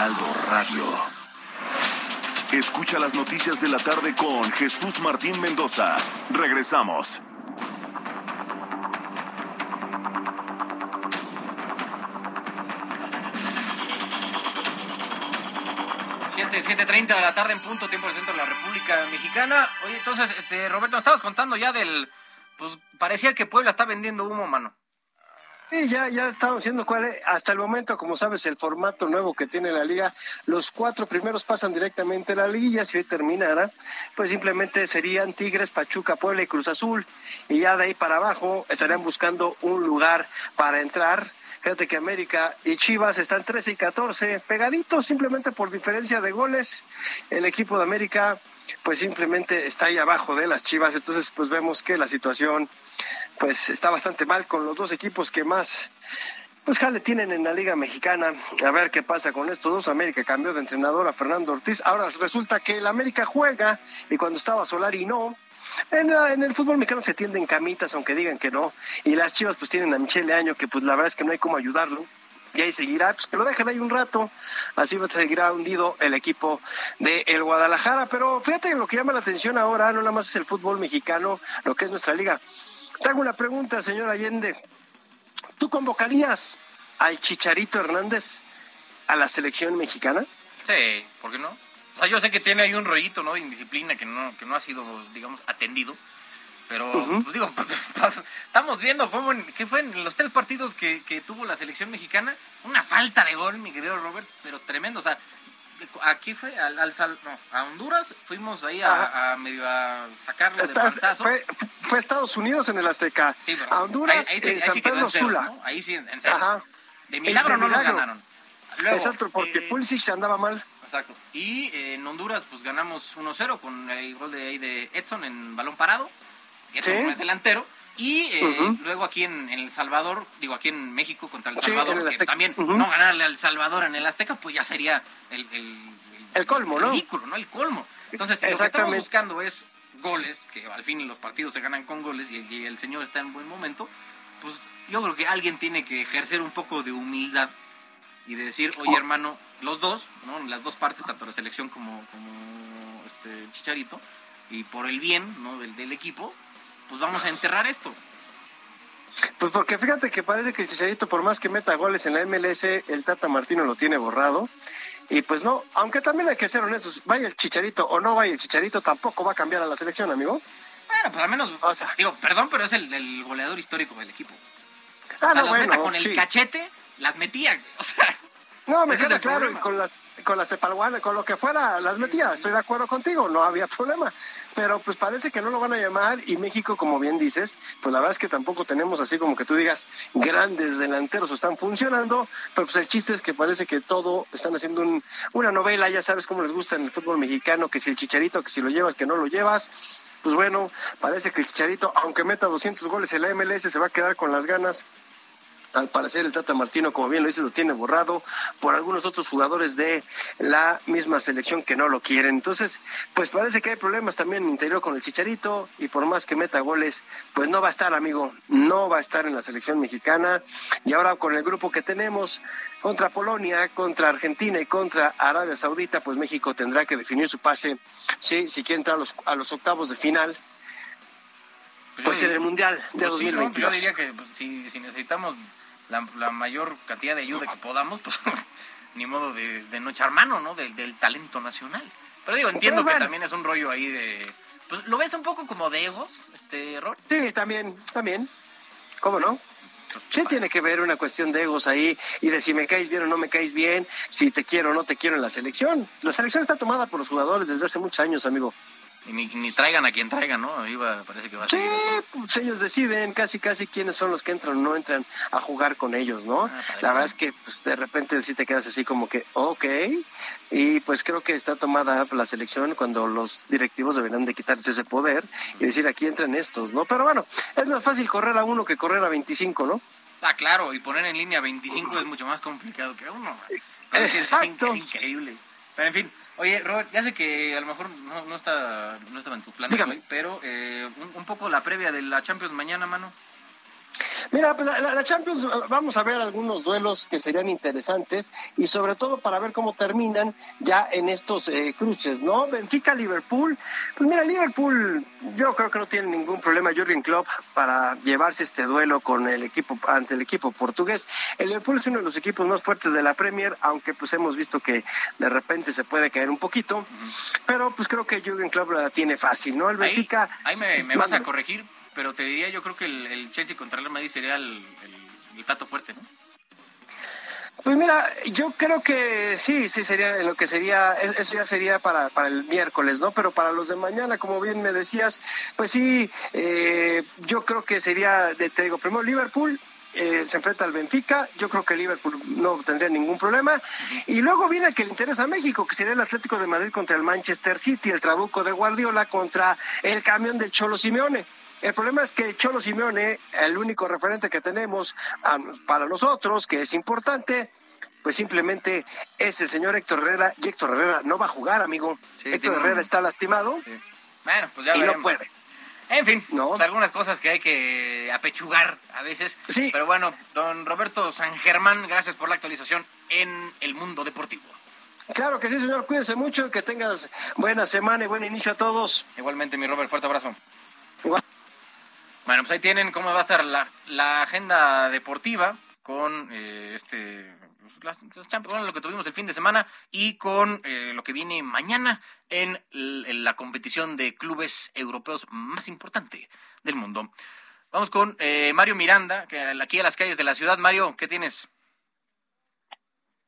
Heraldo Radio. Escucha las noticias de la tarde con Jesús Martín Mendoza. Regresamos. Siete, 7.30 de la tarde en punto, tiempo del centro de la República Mexicana. Oye, entonces, este, Roberto, nos estabas contando ya del... Pues parecía que Puebla está vendiendo humo, mano. Sí, ya, ya estamos haciendo cuál es, hasta el momento, como sabes, el formato nuevo que tiene la liga, los cuatro primeros pasan directamente a la liga, si hoy terminara, pues simplemente serían Tigres, Pachuca, Puebla y Cruz Azul, y ya de ahí para abajo estarían buscando un lugar para entrar. Fíjate que América y Chivas están 13 y 14, pegaditos simplemente por diferencia de goles. El equipo de América pues simplemente está ahí abajo de las Chivas, entonces pues vemos que la situación pues está bastante mal con los dos equipos que más pues jale tienen en la Liga Mexicana. A ver qué pasa con estos dos. América cambió de entrenador a Fernando Ortiz. Ahora resulta que el América juega y cuando estaba Solari no. En, en, el fútbol mexicano se tienden camitas, aunque digan que no. Y las chivas pues tienen a Michele Año, que pues la verdad es que no hay cómo ayudarlo. Y ahí seguirá, pues que lo dejen ahí un rato. Así seguirá hundido el equipo de el Guadalajara. Pero fíjate lo que llama la atención ahora, no nada más es el fútbol mexicano, lo que es nuestra liga. Te hago una pregunta, señor Allende. ¿Tú convocarías al Chicharito Hernández a la selección mexicana? Sí, ¿por qué no? O sea, yo sé que tiene ahí un rollito, ¿no? De indisciplina que no, que no ha sido, digamos, atendido. Pero, pues digo, *laughs* estamos viendo cómo, ¿qué fue en los tres partidos que, que tuvo la selección mexicana? Una falta de gol, mi querido Robert, pero tremendo. O sea, aquí fue, al, al no, a Honduras, fuimos ahí a, a, medio a sacarlo de panzazo. Fue, fue, Estados Unidos en el Azteca. Sí, a Honduras, ahí, ahí, sí, San Pedro Sula. ¿no? Ahí sí, en serio. Ajá. De milagro no nos ganaron. Luego, Exacto, porque eh, Pulisic andaba mal. Exacto. Y eh, en Honduras, pues ganamos 1-0 con el gol de, ahí de Edson en balón parado. Edson ¿Sí? es delantero. Y eh, luego aquí en, en, El Salvador, digo aquí en México contra El Salvador, sí, que también no ganarle al Salvador en el Azteca, pues ya sería el, el, el, el colmo, ¿no? ridículo, ¿no? El colmo. Entonces, lo que estamos buscando es goles, que al fin los partidos se ganan con goles y, y el señor está en buen momento, pues yo creo que alguien tiene que ejercer un poco de humildad y de decir, oye hermano, los dos, ¿no? las dos partes, tanto la selección como, como este Chicharito, y por el bien ¿no? del, del equipo, pues vamos a enterrar esto. Pues porque fíjate que parece que el Chicharito, por más que meta goles en la MLS, el Tata Martino lo tiene borrado. Y pues no, aunque también hay que ser honestos, vaya el Chicharito o no vaya el Chicharito, tampoco va a cambiar a la selección, amigo. Bueno, pues al menos, o sea, digo, perdón, pero es el, el goleador histórico del equipo. Ah, o sea, no, bueno, con el sí. cachete, las metía, o sea. No, me queda claro, con las, con las tepalguanas, con lo que fuera, las metía, estoy de acuerdo contigo, no había problema. Pero pues parece que no lo van a llamar y México, como bien dices, pues la verdad es que tampoco tenemos así como que tú digas grandes delanteros están funcionando, pero pues el chiste es que parece que todo están haciendo un, una novela, ya sabes cómo les gusta en el fútbol mexicano, que si el chicharito, que si lo llevas, que no lo llevas. Pues bueno, parece que el chicharito, aunque meta 200 goles en la MLS, se va a quedar con las ganas al parecer el Tata Martino, como bien lo dice, lo tiene borrado por algunos otros jugadores de la misma selección que no lo quieren. Entonces, pues parece que hay problemas también en interior con el Chicharito y por más que meta goles, pues no va a estar, amigo, no va a estar en la selección mexicana. Y ahora con el grupo que tenemos contra Polonia, contra Argentina y contra Arabia Saudita, pues México tendrá que definir su pase, sí, si quiere entrar a los, a los octavos de final. Pues, en el Mundial de pues 2022. Sí, no, yo diría que pues, si, si necesitamos la, la, mayor cantidad de ayuda que podamos, pues *laughs* ni modo de, de no echar mano, ¿no? Del, del talento nacional. Pero digo, entiendo que también es un rollo ahí de... Pues, ¿Lo ves un poco como de egos, este error? Sí, también, también. ¿Cómo no? Sí tiene que ver una cuestión de egos ahí y de si me caes bien o no me caes bien, si te quiero o no te quiero en la selección. La selección está tomada por los jugadores desde hace muchos años, amigo. Y ni, ni, traigan a quien traigan, ¿no? Iba, parece que va a sí, pues ellos deciden casi, casi quiénes son los que entran o no entran a jugar con ellos, ¿no? Ah, la verdad es que pues, de repente sí te quedas así como que, ok. Y pues creo que está tomada la selección cuando los directivos deberán de quitarse ese poder y decir aquí entran estos, ¿no? Pero bueno, es más fácil correr a uno que correr a 25, ¿no? Ah, claro, y poner en línea 25 es mucho más complicado que uno. Exacto. Es, es, increíble. Pero en fin, Oye, Robert, ya sé que a lo mejor no, no, está, no estaba en tu plan pero eh, un, un, poco la previa de la Champions mañana, mano. Mira, pues la, la, Champions, vamos a ver algunos duelos que serían interesantes y sobre todo para ver cómo terminan ya en estos eh, cruces, ¿no? Benfica-Liverpool. Pues mira, Liverpool, yo creo que no tiene ningún problema Jürgen Klopp para llevarse este duelo con el equipo, ante el equipo portugués. El Liverpool es uno de los equipos más fuertes de la Premier, aunque pues hemos visto que de repente se puede caer un poquito, pero pues creo que Jürgen Klopp la tiene fácil, ¿no? El Benfica... Ahí, ahí me, me vas a corregir pero te diría yo creo que el, el Chelsea contra el Real Madrid sería el, el, el, plato fuerte, ¿no? Pues mira, yo creo que sí, sí sería lo que sería, eso ya sería para, para el miércoles, ¿no? Pero para los de mañana, como bien me decías, pues sí, eh, yo creo que sería, de, te digo, primero Liverpool, eh, se enfrenta al Benfica, yo creo que Liverpool no tendría ningún problema. Y luego viene el que le interesa a México, que sería el Atlético de Madrid contra el Manchester City, el trabuco de Guardiola contra el camión del Cholo Simeone. El problema es que Cholo Simeone, el único referente que tenemos um, para nosotros, que es importante, pues simplemente es el señor Héctor Herrera, y Héctor Herrera no va a jugar, amigo. Sí, Héctor Herrera un... está lastimado. Sí. Bueno, pues ya y veremos. no puede. En fin, no. pues algunas cosas que hay que apechugar a veces. Sí. Pero bueno, don Roberto San Germán, gracias por la actualización en el mundo deportivo. Claro que sí, señor. Cuídense mucho, que tengas buena semana y buen inicio a todos. Igualmente, mi Robert, fuerte abrazo. Bueno, pues ahí tienen cómo va a estar la, agenda deportiva con eh, este Champions, bueno, lo que tuvimos el fin de semana y con eh, lo que viene mañana en, en, la competición de clubes europeos más importante del mundo. Vamos con eh, Mario Miranda, que aquí a las calles de la ciudad. Mario, ¿qué tienes?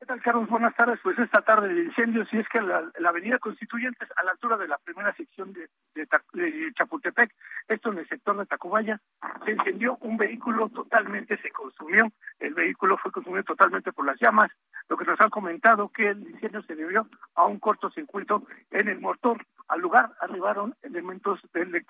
¿Qué tal, Carlos? Buenas tardes. Pues esta tarde de incendios, y es que la, avenida Constituyentes, a la altura de la primera sección de, de, Chapultepec, esto en el sector de Tacubaya, se encendió un vehículo totalmente, se consumió, el vehículo fue consumido totalmente por las llamas, lo que nos han comentado que el incendio se debió a un cortocircuito en el motor. Al lugar arribaron elementos del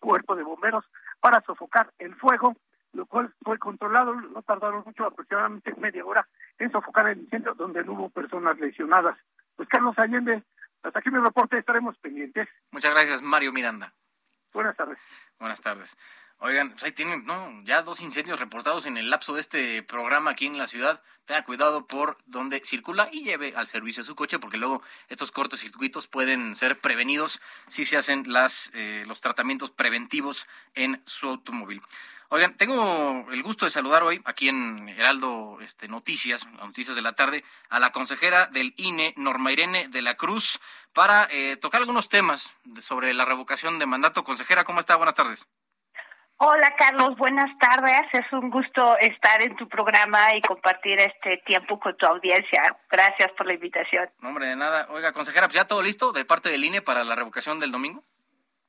cuerpo de bomberos para sofocar el fuego lo cual fue controlado, no tardaron mucho, aproximadamente media hora, en sofocar el incendio donde no hubo personas lesionadas. Pues Carlos Allende, hasta aquí mi reporte, estaremos pendientes. Muchas gracias, Mario Miranda. Buenas tardes. Buenas tardes. Oigan, pues ahí tienen, no, ya dos incendios reportados en el lapso de este programa aquí en la ciudad. Tenga cuidado por donde circula y lleve al servicio su coche, porque luego estos cortos circuitos pueden ser prevenidos si se hacen las, eh, los tratamientos preventivos en su automóvil. Oigan, tengo el gusto de saludar hoy aquí en Heraldo este, Noticias, Noticias de la Tarde, a la consejera del INE, Norma Irene de la Cruz, para eh, tocar algunos temas sobre la revocación de mandato. Consejera, ¿cómo está? Buenas tardes. Hola Carlos, buenas tardes. Es un gusto estar en tu programa y compartir este tiempo con tu audiencia. Gracias por la invitación. No, hombre, de nada. Oiga, consejera, pues ¿ya todo listo de parte del INE para la revocación del domingo?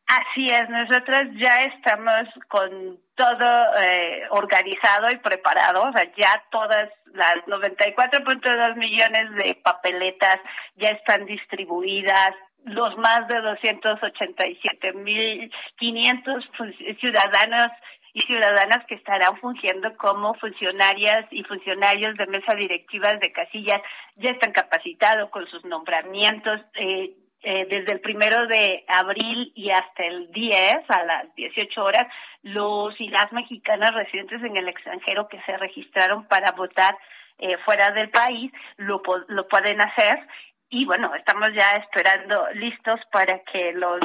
Así es, nosotros ya estamos con todo eh, organizado y preparado, o sea, ya todas las 94.2 millones de papeletas ya están distribuidas, los más de 287.500 ciudadanos y ciudadanas que estarán fungiendo como funcionarias y funcionarios de mesa directivas de casillas ya están capacitados con sus nombramientos. Eh, eh, desde el primero de abril y hasta el 10 a las 18 horas, los y las mexicanas residentes en el extranjero que se registraron para votar eh, fuera del país lo, lo pueden hacer. Y bueno, estamos ya esperando listos para que los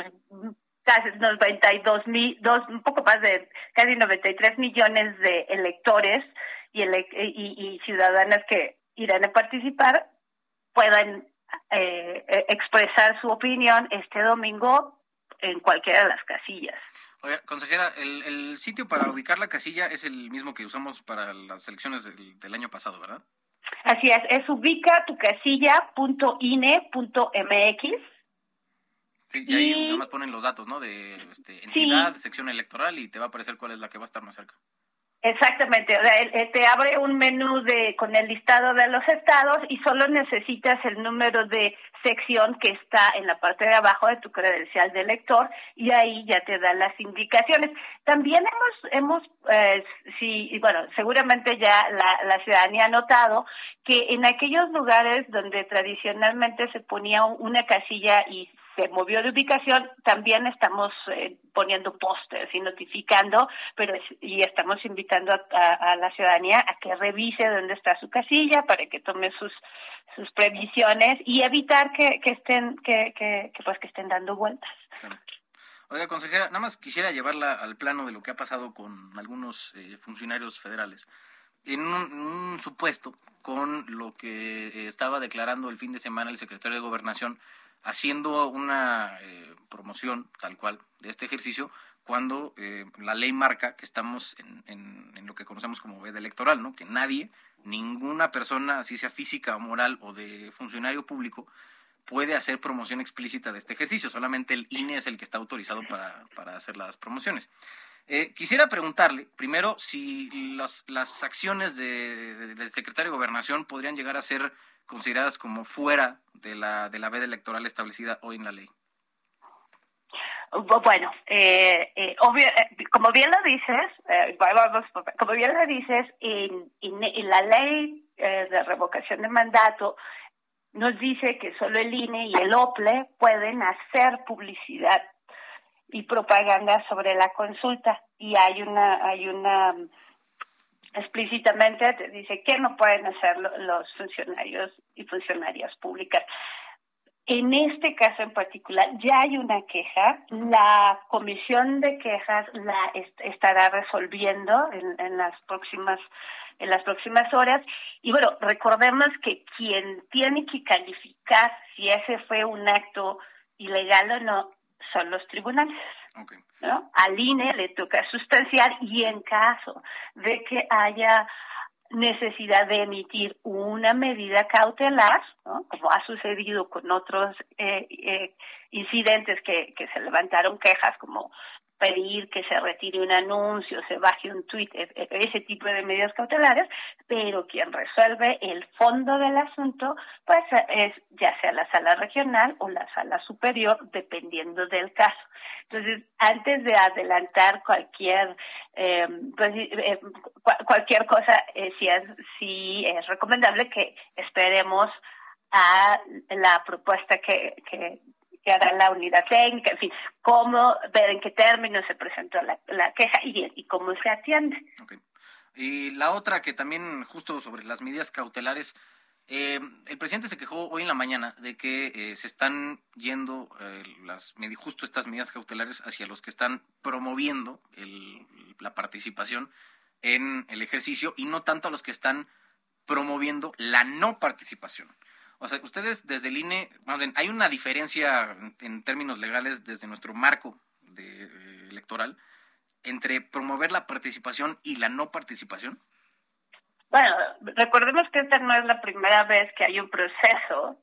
casi 92 mil, dos, un poco más de casi 93 millones de electores y, y, y ciudadanas que irán a participar puedan eh, eh, expresar su opinión este domingo en cualquiera de las casillas. Oiga, consejera, el, sitio para ubicar la casilla es el mismo que usamos para las elecciones del, año pasado, ¿verdad? Así es, es ubicatucasilla.ine.mx. Sí, y ahí nada más ponen los datos, ¿no? De este, entidad, sección electoral y te va a aparecer cuál es la que va a estar más cerca. Exactamente, o sea, te abre un menú de con el listado de los estados y solo necesitas el número de sección que está en la parte de abajo de tu credencial de elector y ahí ya te da las indicaciones. También hemos, hemos, eh, sí, bueno, seguramente ya la ciudadanía ha notado que en aquellos lugares donde tradicionalmente se ponía una casilla y se movió de ubicación, también estamos eh, poniendo pósters y notificando, pero y estamos invitando a, la ciudadanía a que revise dónde está su casilla para que tome sus sus previsiones y evitar que, que estén que, que, pues que estén dando vueltas. Oiga, consejera, nada más quisiera llevarla al plano de lo que ha pasado con algunos eh, funcionarios federales. En un, supuesto con lo que eh, estaba declarando el fin de semana el secretario de Gobernación haciendo una eh, promoción tal cual de este ejercicio cuando eh, la ley marca que estamos en, en, lo que conocemos como veda electoral, ¿no? Que nadie, ninguna persona, así sea física o moral o de funcionario público, puede hacer promoción explícita de este ejercicio. Solamente el INE es el que está autorizado para, para hacer las promociones. Eh, quisiera preguntarle, primero, si las, las acciones de, del secretario de Gobernación podrían llegar a ser consideradas como fuera de la, de la veda electoral establecida hoy en la ley? Bueno, eh, eh, eh como bien lo dices, eh, como bien lo dices, en, en, la ley de revocación de mandato nos dice que solo el INE y el OPLE pueden hacer publicidad y propaganda sobre la consulta y hay una hay una explícitamente te dice que no pueden hacer los funcionarios y funcionarias públicas. En este caso en particular ya hay una queja, la comisión de quejas la estará resolviendo en, las próximas en las próximas horas y bueno recordemos que quien tiene que calificar si ese fue un acto ilegal o no son los tribunales. ¿No? Al INE le toca sustanciar y en caso de que haya necesidad de emitir una medida cautelar, como ha sucedido con otros eh, eh, incidentes que se levantaron quejas, como pedir que se retire un anuncio, se baje un tuit, e, e, ese tipo de medidas cautelares, pero quien resuelve el fondo del asunto, pues es ya sea la sala regional o la sala superior, dependiendo del caso. Entonces, antes de adelantar cualquier eh, pues, eh, cualquier cosa, eh, sí, es, sí es recomendable que esperemos a la propuesta que, que, que hará la unidad técnica, en fin, cómo, ver en qué términos se presentó la, queja y, y, cómo se atiende. Y la otra que también, justo sobre las medidas cautelares, eh, el presidente se quejó hoy en la mañana de que eh, se están yendo eh, las justo estas medidas cautelares hacia los que están promoviendo el, la participación en el ejercicio y no tanto a los que están promoviendo la no participación. O sea, ustedes desde el INE, hay una diferencia en, términos legales desde nuestro marco de, eh, electoral entre promover la participación y la no participación. Bueno, recordemos que esta no es la primera vez que hay un proceso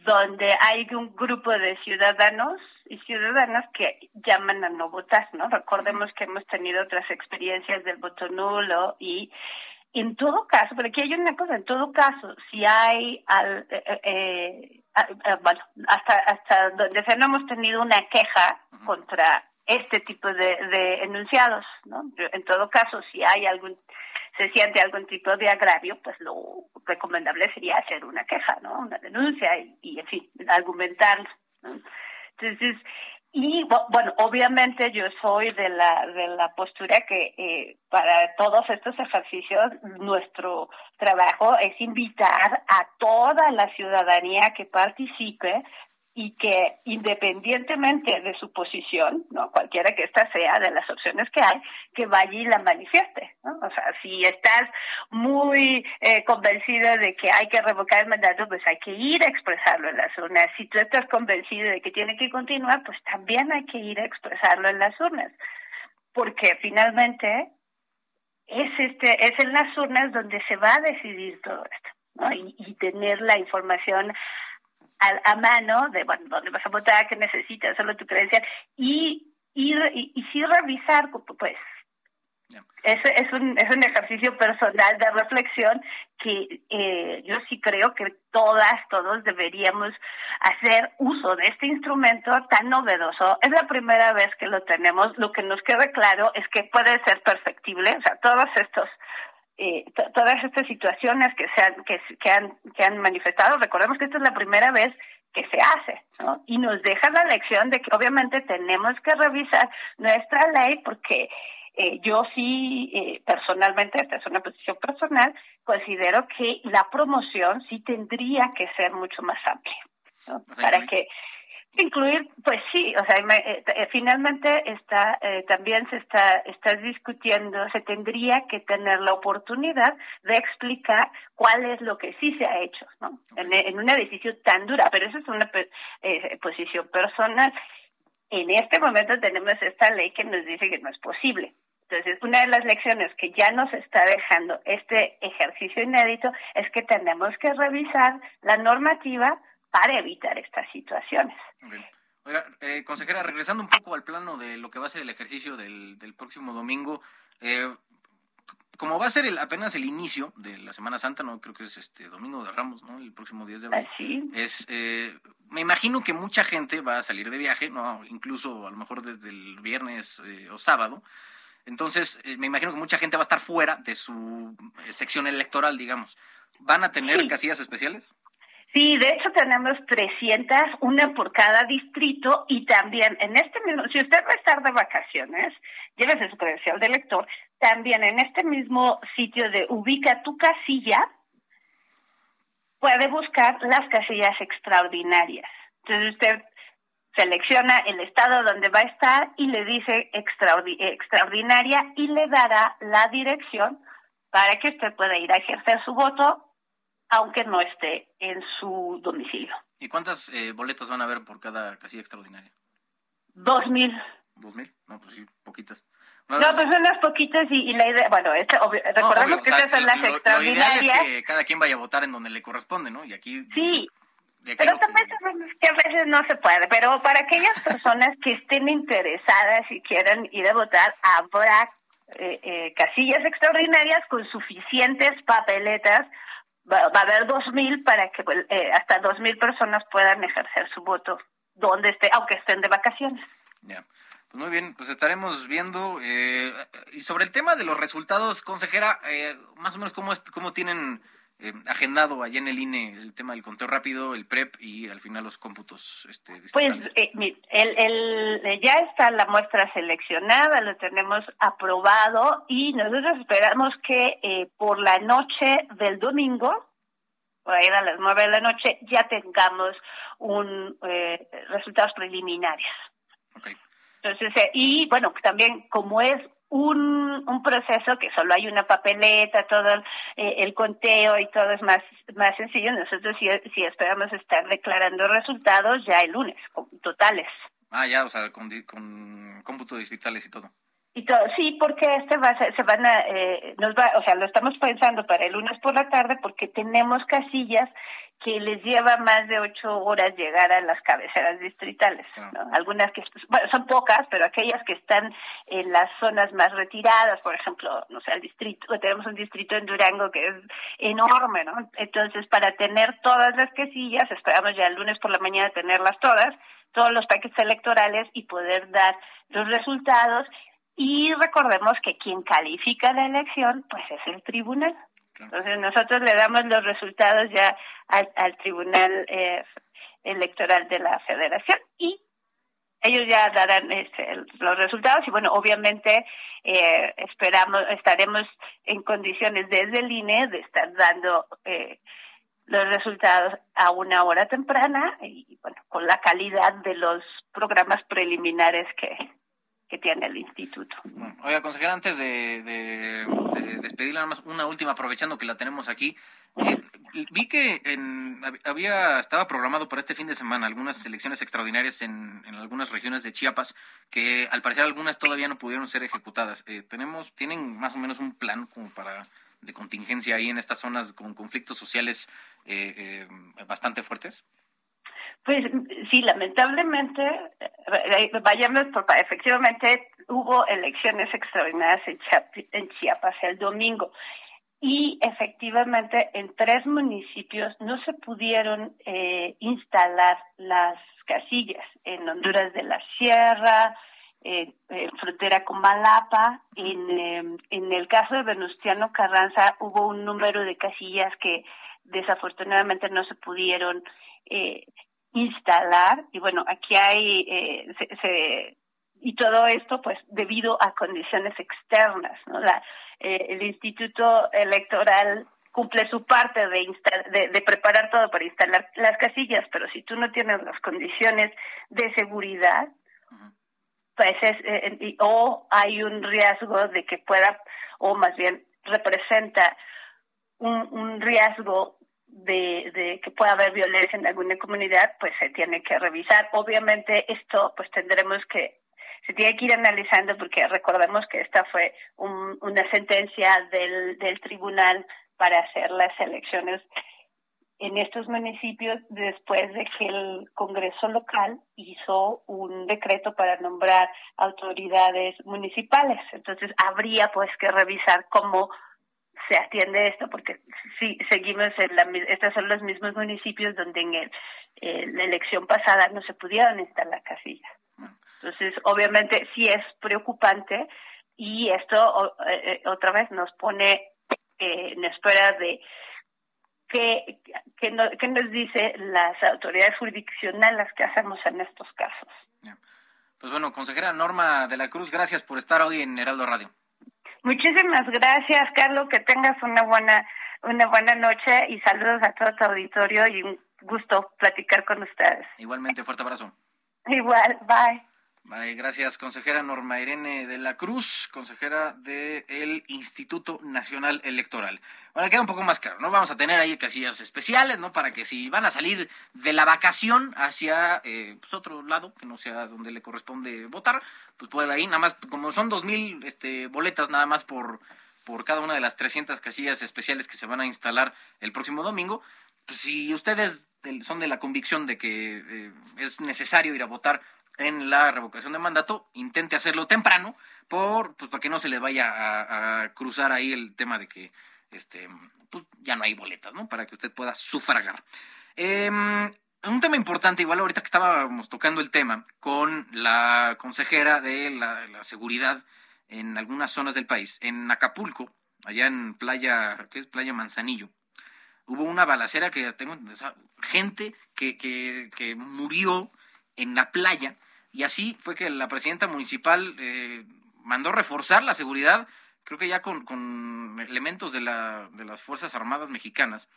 donde hay un grupo de ciudadanos y ciudadanas que llaman a no votar, ¿no? Recordemos que hemos tenido otras experiencias del voto nulo y en todo caso, pero aquí hay una cosa, en todo caso, si hay, al, eh, eh, eh bueno, hasta, hasta donde se no hemos tenido una queja contra este tipo de, de enunciados, ¿no? En todo caso, si hay algún, se siente algún tipo de agravio, pues lo recomendable sería hacer una queja, ¿no? Una denuncia y, y en fin, argumentar. ¿no? Entonces, y bueno, obviamente yo soy de la, de la postura que eh, para todos estos ejercicios nuestro trabajo es invitar a toda la ciudadanía que participe y que independientemente de su posición, no cualquiera que ésta sea de las opciones que hay, que vaya y la manifieste. ¿no? O sea, si estás muy eh, convencido de que hay que revocar el mandato, pues hay que ir a expresarlo en las urnas. Si tú estás convencido de que tiene que continuar, pues también hay que ir a expresarlo en las urnas, porque finalmente es este es en las urnas donde se va a decidir todo esto. ¿no? Y, y tener la información a, a mano de, bueno, dónde vas a votar, qué necesitas, solo tu credencial, y, y, y, y sí revisar, pues, es, es, un, es un ejercicio personal de reflexión que eh, yo sí creo que todas, todos deberíamos hacer uso de este instrumento tan novedoso. Es la primera vez que lo tenemos. Lo que nos queda claro es que puede ser perfectible. O sea, todos estos eh, todas estas situaciones que se han, que, que, han, que han manifestado, recordemos que esta es la primera vez que se hace, ¿no? Y nos deja la lección de que obviamente tenemos que revisar nuestra ley porque eh, yo sí, eh, personalmente, esta es una posición personal, considero que la promoción sí tendría que ser mucho más amplia, ¿no? Para que incluir pues sí o sea eh, eh, finalmente está eh, también se está está discutiendo se tendría que tener la oportunidad de explicar cuál es lo que sí se ha hecho no en, en una decisión tan dura pero eso es una eh, posición personal. En este momento tenemos esta ley que nos dice que no es posible. Entonces, una de las lecciones que ya nos está dejando este ejercicio inédito es que tenemos que revisar la normativa para evitar estas situaciones. Oiga, eh, consejera, regresando un poco al plano de lo que va a ser el ejercicio del, del próximo domingo, eh, como va a ser el, apenas el inicio de la Semana Santa, no creo que es este domingo de Ramos, ¿no? El próximo 10 de abril. ¿Así? Es, eh, me imagino que mucha gente va a salir de viaje, no, incluso a lo mejor desde el viernes eh, o sábado. Entonces, eh, me imagino que mucha gente va a estar fuera de su sección electoral, digamos. ¿Van a tener Sí. casillas especiales? Sí, de hecho tenemos 300, una por cada distrito y también en este mismo, si usted va a estar de vacaciones, llévese su credencial de elector, también en este mismo sitio de ubica tu casilla, puede buscar las casillas extraordinarias. Entonces usted selecciona el estado donde va a estar y le dice extraordi- extraordinaria y le dará la dirección para que usted pueda ir a ejercer su voto aunque no esté en su domicilio. ¿Y cuántas eh, boletas van a haber por cada casilla extraordinaria? Dos mil. ¿Dos mil? No, pues sí, poquitas. No, pues unas poquitas y, la idea, bueno, esta, recordemos que estas son las extraordinarias. Lo ideal es que cada quien vaya a votar en donde le corresponde, ¿no? Y aquí... Sí, pero también sabemos que a veces no se puede, pero para aquellas personas que estén interesadas y quieran ir a votar, habrá eh, eh, casillas extraordinarias con suficientes papeletas. Va, a haber dos mil para que eh, hasta dos mil personas puedan ejercer su voto donde esté, aunque estén de vacaciones. Ya. Pues muy bien, pues estaremos viendo. Eh, y sobre el tema de los resultados, consejera, eh, más o menos cómo, es, cómo tienen eh, agendado allá en el INE el tema del conteo rápido, el PREP y al final los cómputos. Este, pues el, el, ya está la muestra seleccionada, lo tenemos aprobado y nosotros esperamos que por la noche del domingo, por ahí a las nueve de la noche, ya tengamos un resultados preliminares. Entonces, y bueno, también como es un, un proceso que solo hay una papeleta, todo eh, el conteo y todo es más, más sencillo. Nosotros sí, sí esperamos estar declarando resultados ya el lunes, totales. Ah, ya, o sea, con, con cómputos digitales y todo. Y todo, sí, porque este va a se van a, eh, nos va, o sea, lo estamos pensando para el lunes por la tarde porque tenemos casillas que les lleva más de ocho horas llegar a las cabeceras distritales. ¿no? Algunas que bueno, son pocas, pero aquellas que están en las zonas más retiradas, por ejemplo, no sé, el distrito, tenemos un distrito en Durango que es enorme, ¿no? Entonces, para tener todas las casillas, esperamos ya el lunes por la mañana tenerlas todas, todos los paquetes electorales y poder dar los resultados. Y recordemos que quien califica la elección, pues es el tribunal. Entonces nosotros le damos los resultados ya al, Tribunal eh, Electoral de la Federación y ellos ya darán este, los resultados y bueno, obviamente eh, esperamos, estaremos en condiciones desde el INE de estar dando eh, los resultados a una hora temprana y bueno, con la calidad de los programas preliminares que, que tiene el instituto. oiga, consejera, antes de, de, despedirla, nada más una última, aprovechando que la tenemos aquí. Eh, vi que en, había estaba programado para este fin de semana algunas elecciones extraordinarias en, algunas regiones de Chiapas que al parecer algunas todavía no pudieron ser ejecutadas. Eh, tenemos tienen más o menos un plan como para de contingencia ahí en estas zonas con conflictos sociales eh, bastante fuertes. Pues sí, lamentablemente, eh, vayamos por efectivamente hubo elecciones extraordinarias en, Chiapas el domingo y efectivamente en tres municipios no se pudieron eh, instalar las casillas en Honduras de la Sierra, en frontera con Malapa. En, em, en el caso de Venustiano Carranza hubo un número de casillas que desafortunadamente no se pudieron eh, instalar y bueno aquí hay eh, se, y todo esto pues debido a condiciones externas no la eh, el instituto electoral cumple su parte de, de, de preparar todo para instalar las casillas pero si tú no tienes las condiciones de seguridad pues es eh, o hay un riesgo de que pueda o más bien representa un, un riesgo de, de, que pueda haber violencia en alguna comunidad, pues se tiene que revisar. Obviamente esto pues tendremos que, se tiene que ir analizando porque recordemos que esta fue una sentencia del, del tribunal para hacer las elecciones en estos municipios después de que el Congreso local hizo un decreto para nombrar autoridades municipales. Entonces habría pues que revisar cómo se atiende esto porque sí seguimos en la estos son los mismos municipios donde en el, eh, la elección pasada no se pudieron instalar casillas entonces obviamente sí es preocupante y esto eh, eh, otra vez nos pone en espera de qué que, nos dice las autoridades jurisdiccionales que hacemos en estos casos. Pues bueno consejera Norma de la Cruz gracias por estar hoy en Heraldo Radio Muchísimas gracias, Carlos. Que tengas una buena, una buena noche y saludos a todo tu auditorio y un gusto platicar con ustedes. Igualmente, fuerte abrazo. Igual, bye. Gracias, consejera Norma Irene de la Cruz, consejera del Instituto Nacional Electoral. Ahora queda un poco más claro, ¿no? Vamos a tener ahí casillas especiales, ¿no? Para que si van a salir de la vacación hacia eh, pues otro lado, que no sea donde le corresponde votar, pues pueda ir, nada más, como son dos mil este, boletas nada más por, por cada una de las 300 casillas especiales que se van a instalar el próximo domingo, pues si ustedes son de la convicción de que eh, es necesario ir a votar en la revocación de mandato, intente hacerlo temprano, por, pues para que no se le vaya a, cruzar ahí el tema de que este, pues ya no hay boletas, ¿no? Para que usted pueda sufragar. Em, un tema importante, igual ahorita que estábamos tocando el tema con la consejera de la, seguridad en algunas zonas del país, en Acapulco, allá en Playa, ¿qué es? Playa Manzanillo, hubo una balacera que tengo, gente que, que, que murió en la playa y así fue que la presidenta municipal eh, mandó reforzar la seguridad, creo que ya con, elementos de, la, de las Fuerzas Armadas Mexicanas,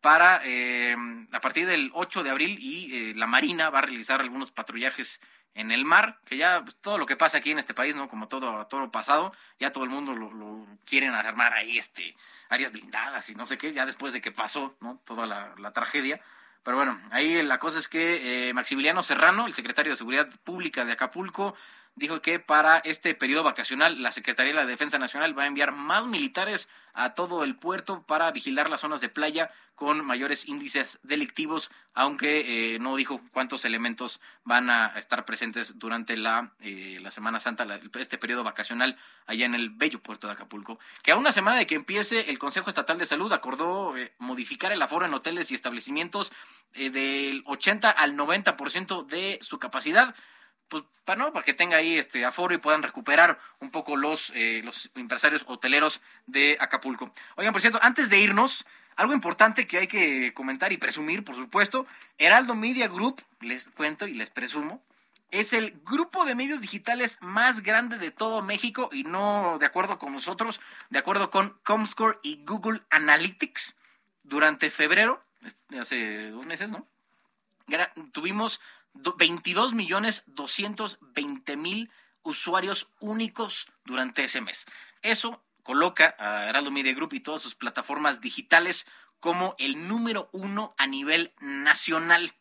para eh, a partir del 8 de abril y eh, la Marina va a realizar algunos patrullajes en el mar, que ya pues, todo lo que pasa aquí en este país, ¿no? Como todo, todo pasado, ya todo el mundo lo, lo, quieren armar ahí, este, áreas blindadas y no sé qué, ya después de que pasó, ¿no? Toda la, la tragedia, pero bueno, ahí la cosa es que eh, Maximiliano Serrano, el secretario de Seguridad Pública de Acapulco, dijo que para este periodo vacacional la Secretaría de la Defensa Nacional va a enviar más militares a todo el puerto para vigilar las zonas de playa con mayores índices delictivos, aunque eh, no dijo cuántos elementos van a estar presentes durante la, eh, la Semana Santa, este periodo vacacional allá en el bello puerto de Acapulco. Que a una semana de que empiece, el Consejo Estatal de Salud acordó eh, modificar el aforo en hoteles y establecimientos del 80 al 90% de su capacidad pues para no para que tenga ahí este aforo y puedan recuperar un poco los eh, los empresarios hoteleros de Acapulco. Oigan, por cierto, antes de irnos, algo importante que hay que comentar y presumir, por supuesto, Heraldo Media Group, les cuento y les presumo, es el grupo de medios digitales más grande de todo México y no de acuerdo con nosotros, de acuerdo con Comscore y Google Analytics. Durante febrero, hace dos meses, ¿no? Tuvimos 22 millones 220 mil usuarios únicos durante ese mes. Eso coloca a Heraldo Media Group y todas sus plataformas digitales como el número uno a nivel nacional.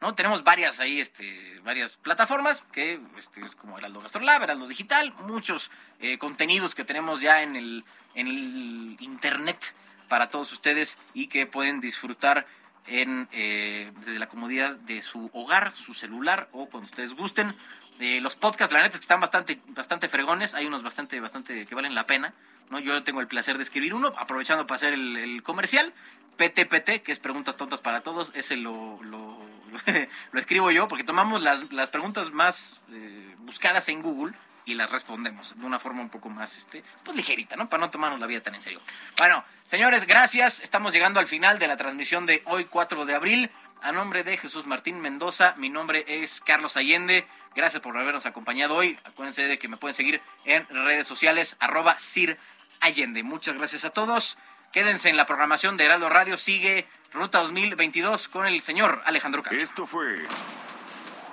¿no? Tenemos varias ahí, este, varias plataformas, que este, es como Heraldo Gastrolab, Heraldo Digital, muchos eh, contenidos que tenemos ya en el, en el internet para todos ustedes y que pueden disfrutar en, eh, desde la comodidad de su hogar, su celular o cuando ustedes gusten. Eh, los podcasts, la neta, están bastante, bastante fregones, hay unos bastante, bastante que valen la pena. ¿no? Yo tengo el placer de escribir uno, aprovechando para hacer el, comercial. PTPT, que es Preguntas Tontas para Todos, ese lo, lo, *laughs* lo escribo yo, porque tomamos las, las preguntas más eh, buscadas en Google y las respondemos de una forma un poco más, este, pues ligerita, ¿no? Para no tomarnos la vida tan en serio. Bueno, señores, gracias. Estamos llegando al final de la transmisión de hoy, 4 de abril. A nombre de Jesús Martín Mendoza, mi nombre es Carlos Allende. Gracias por habernos acompañado hoy. Acuérdense de que me pueden seguir en redes sociales, arroba Sir. Muchas gracias a todos. Quédense en la programación de Heraldo Radio. Sigue Ruta 2022 con el señor Alejandro Castro. Esto fue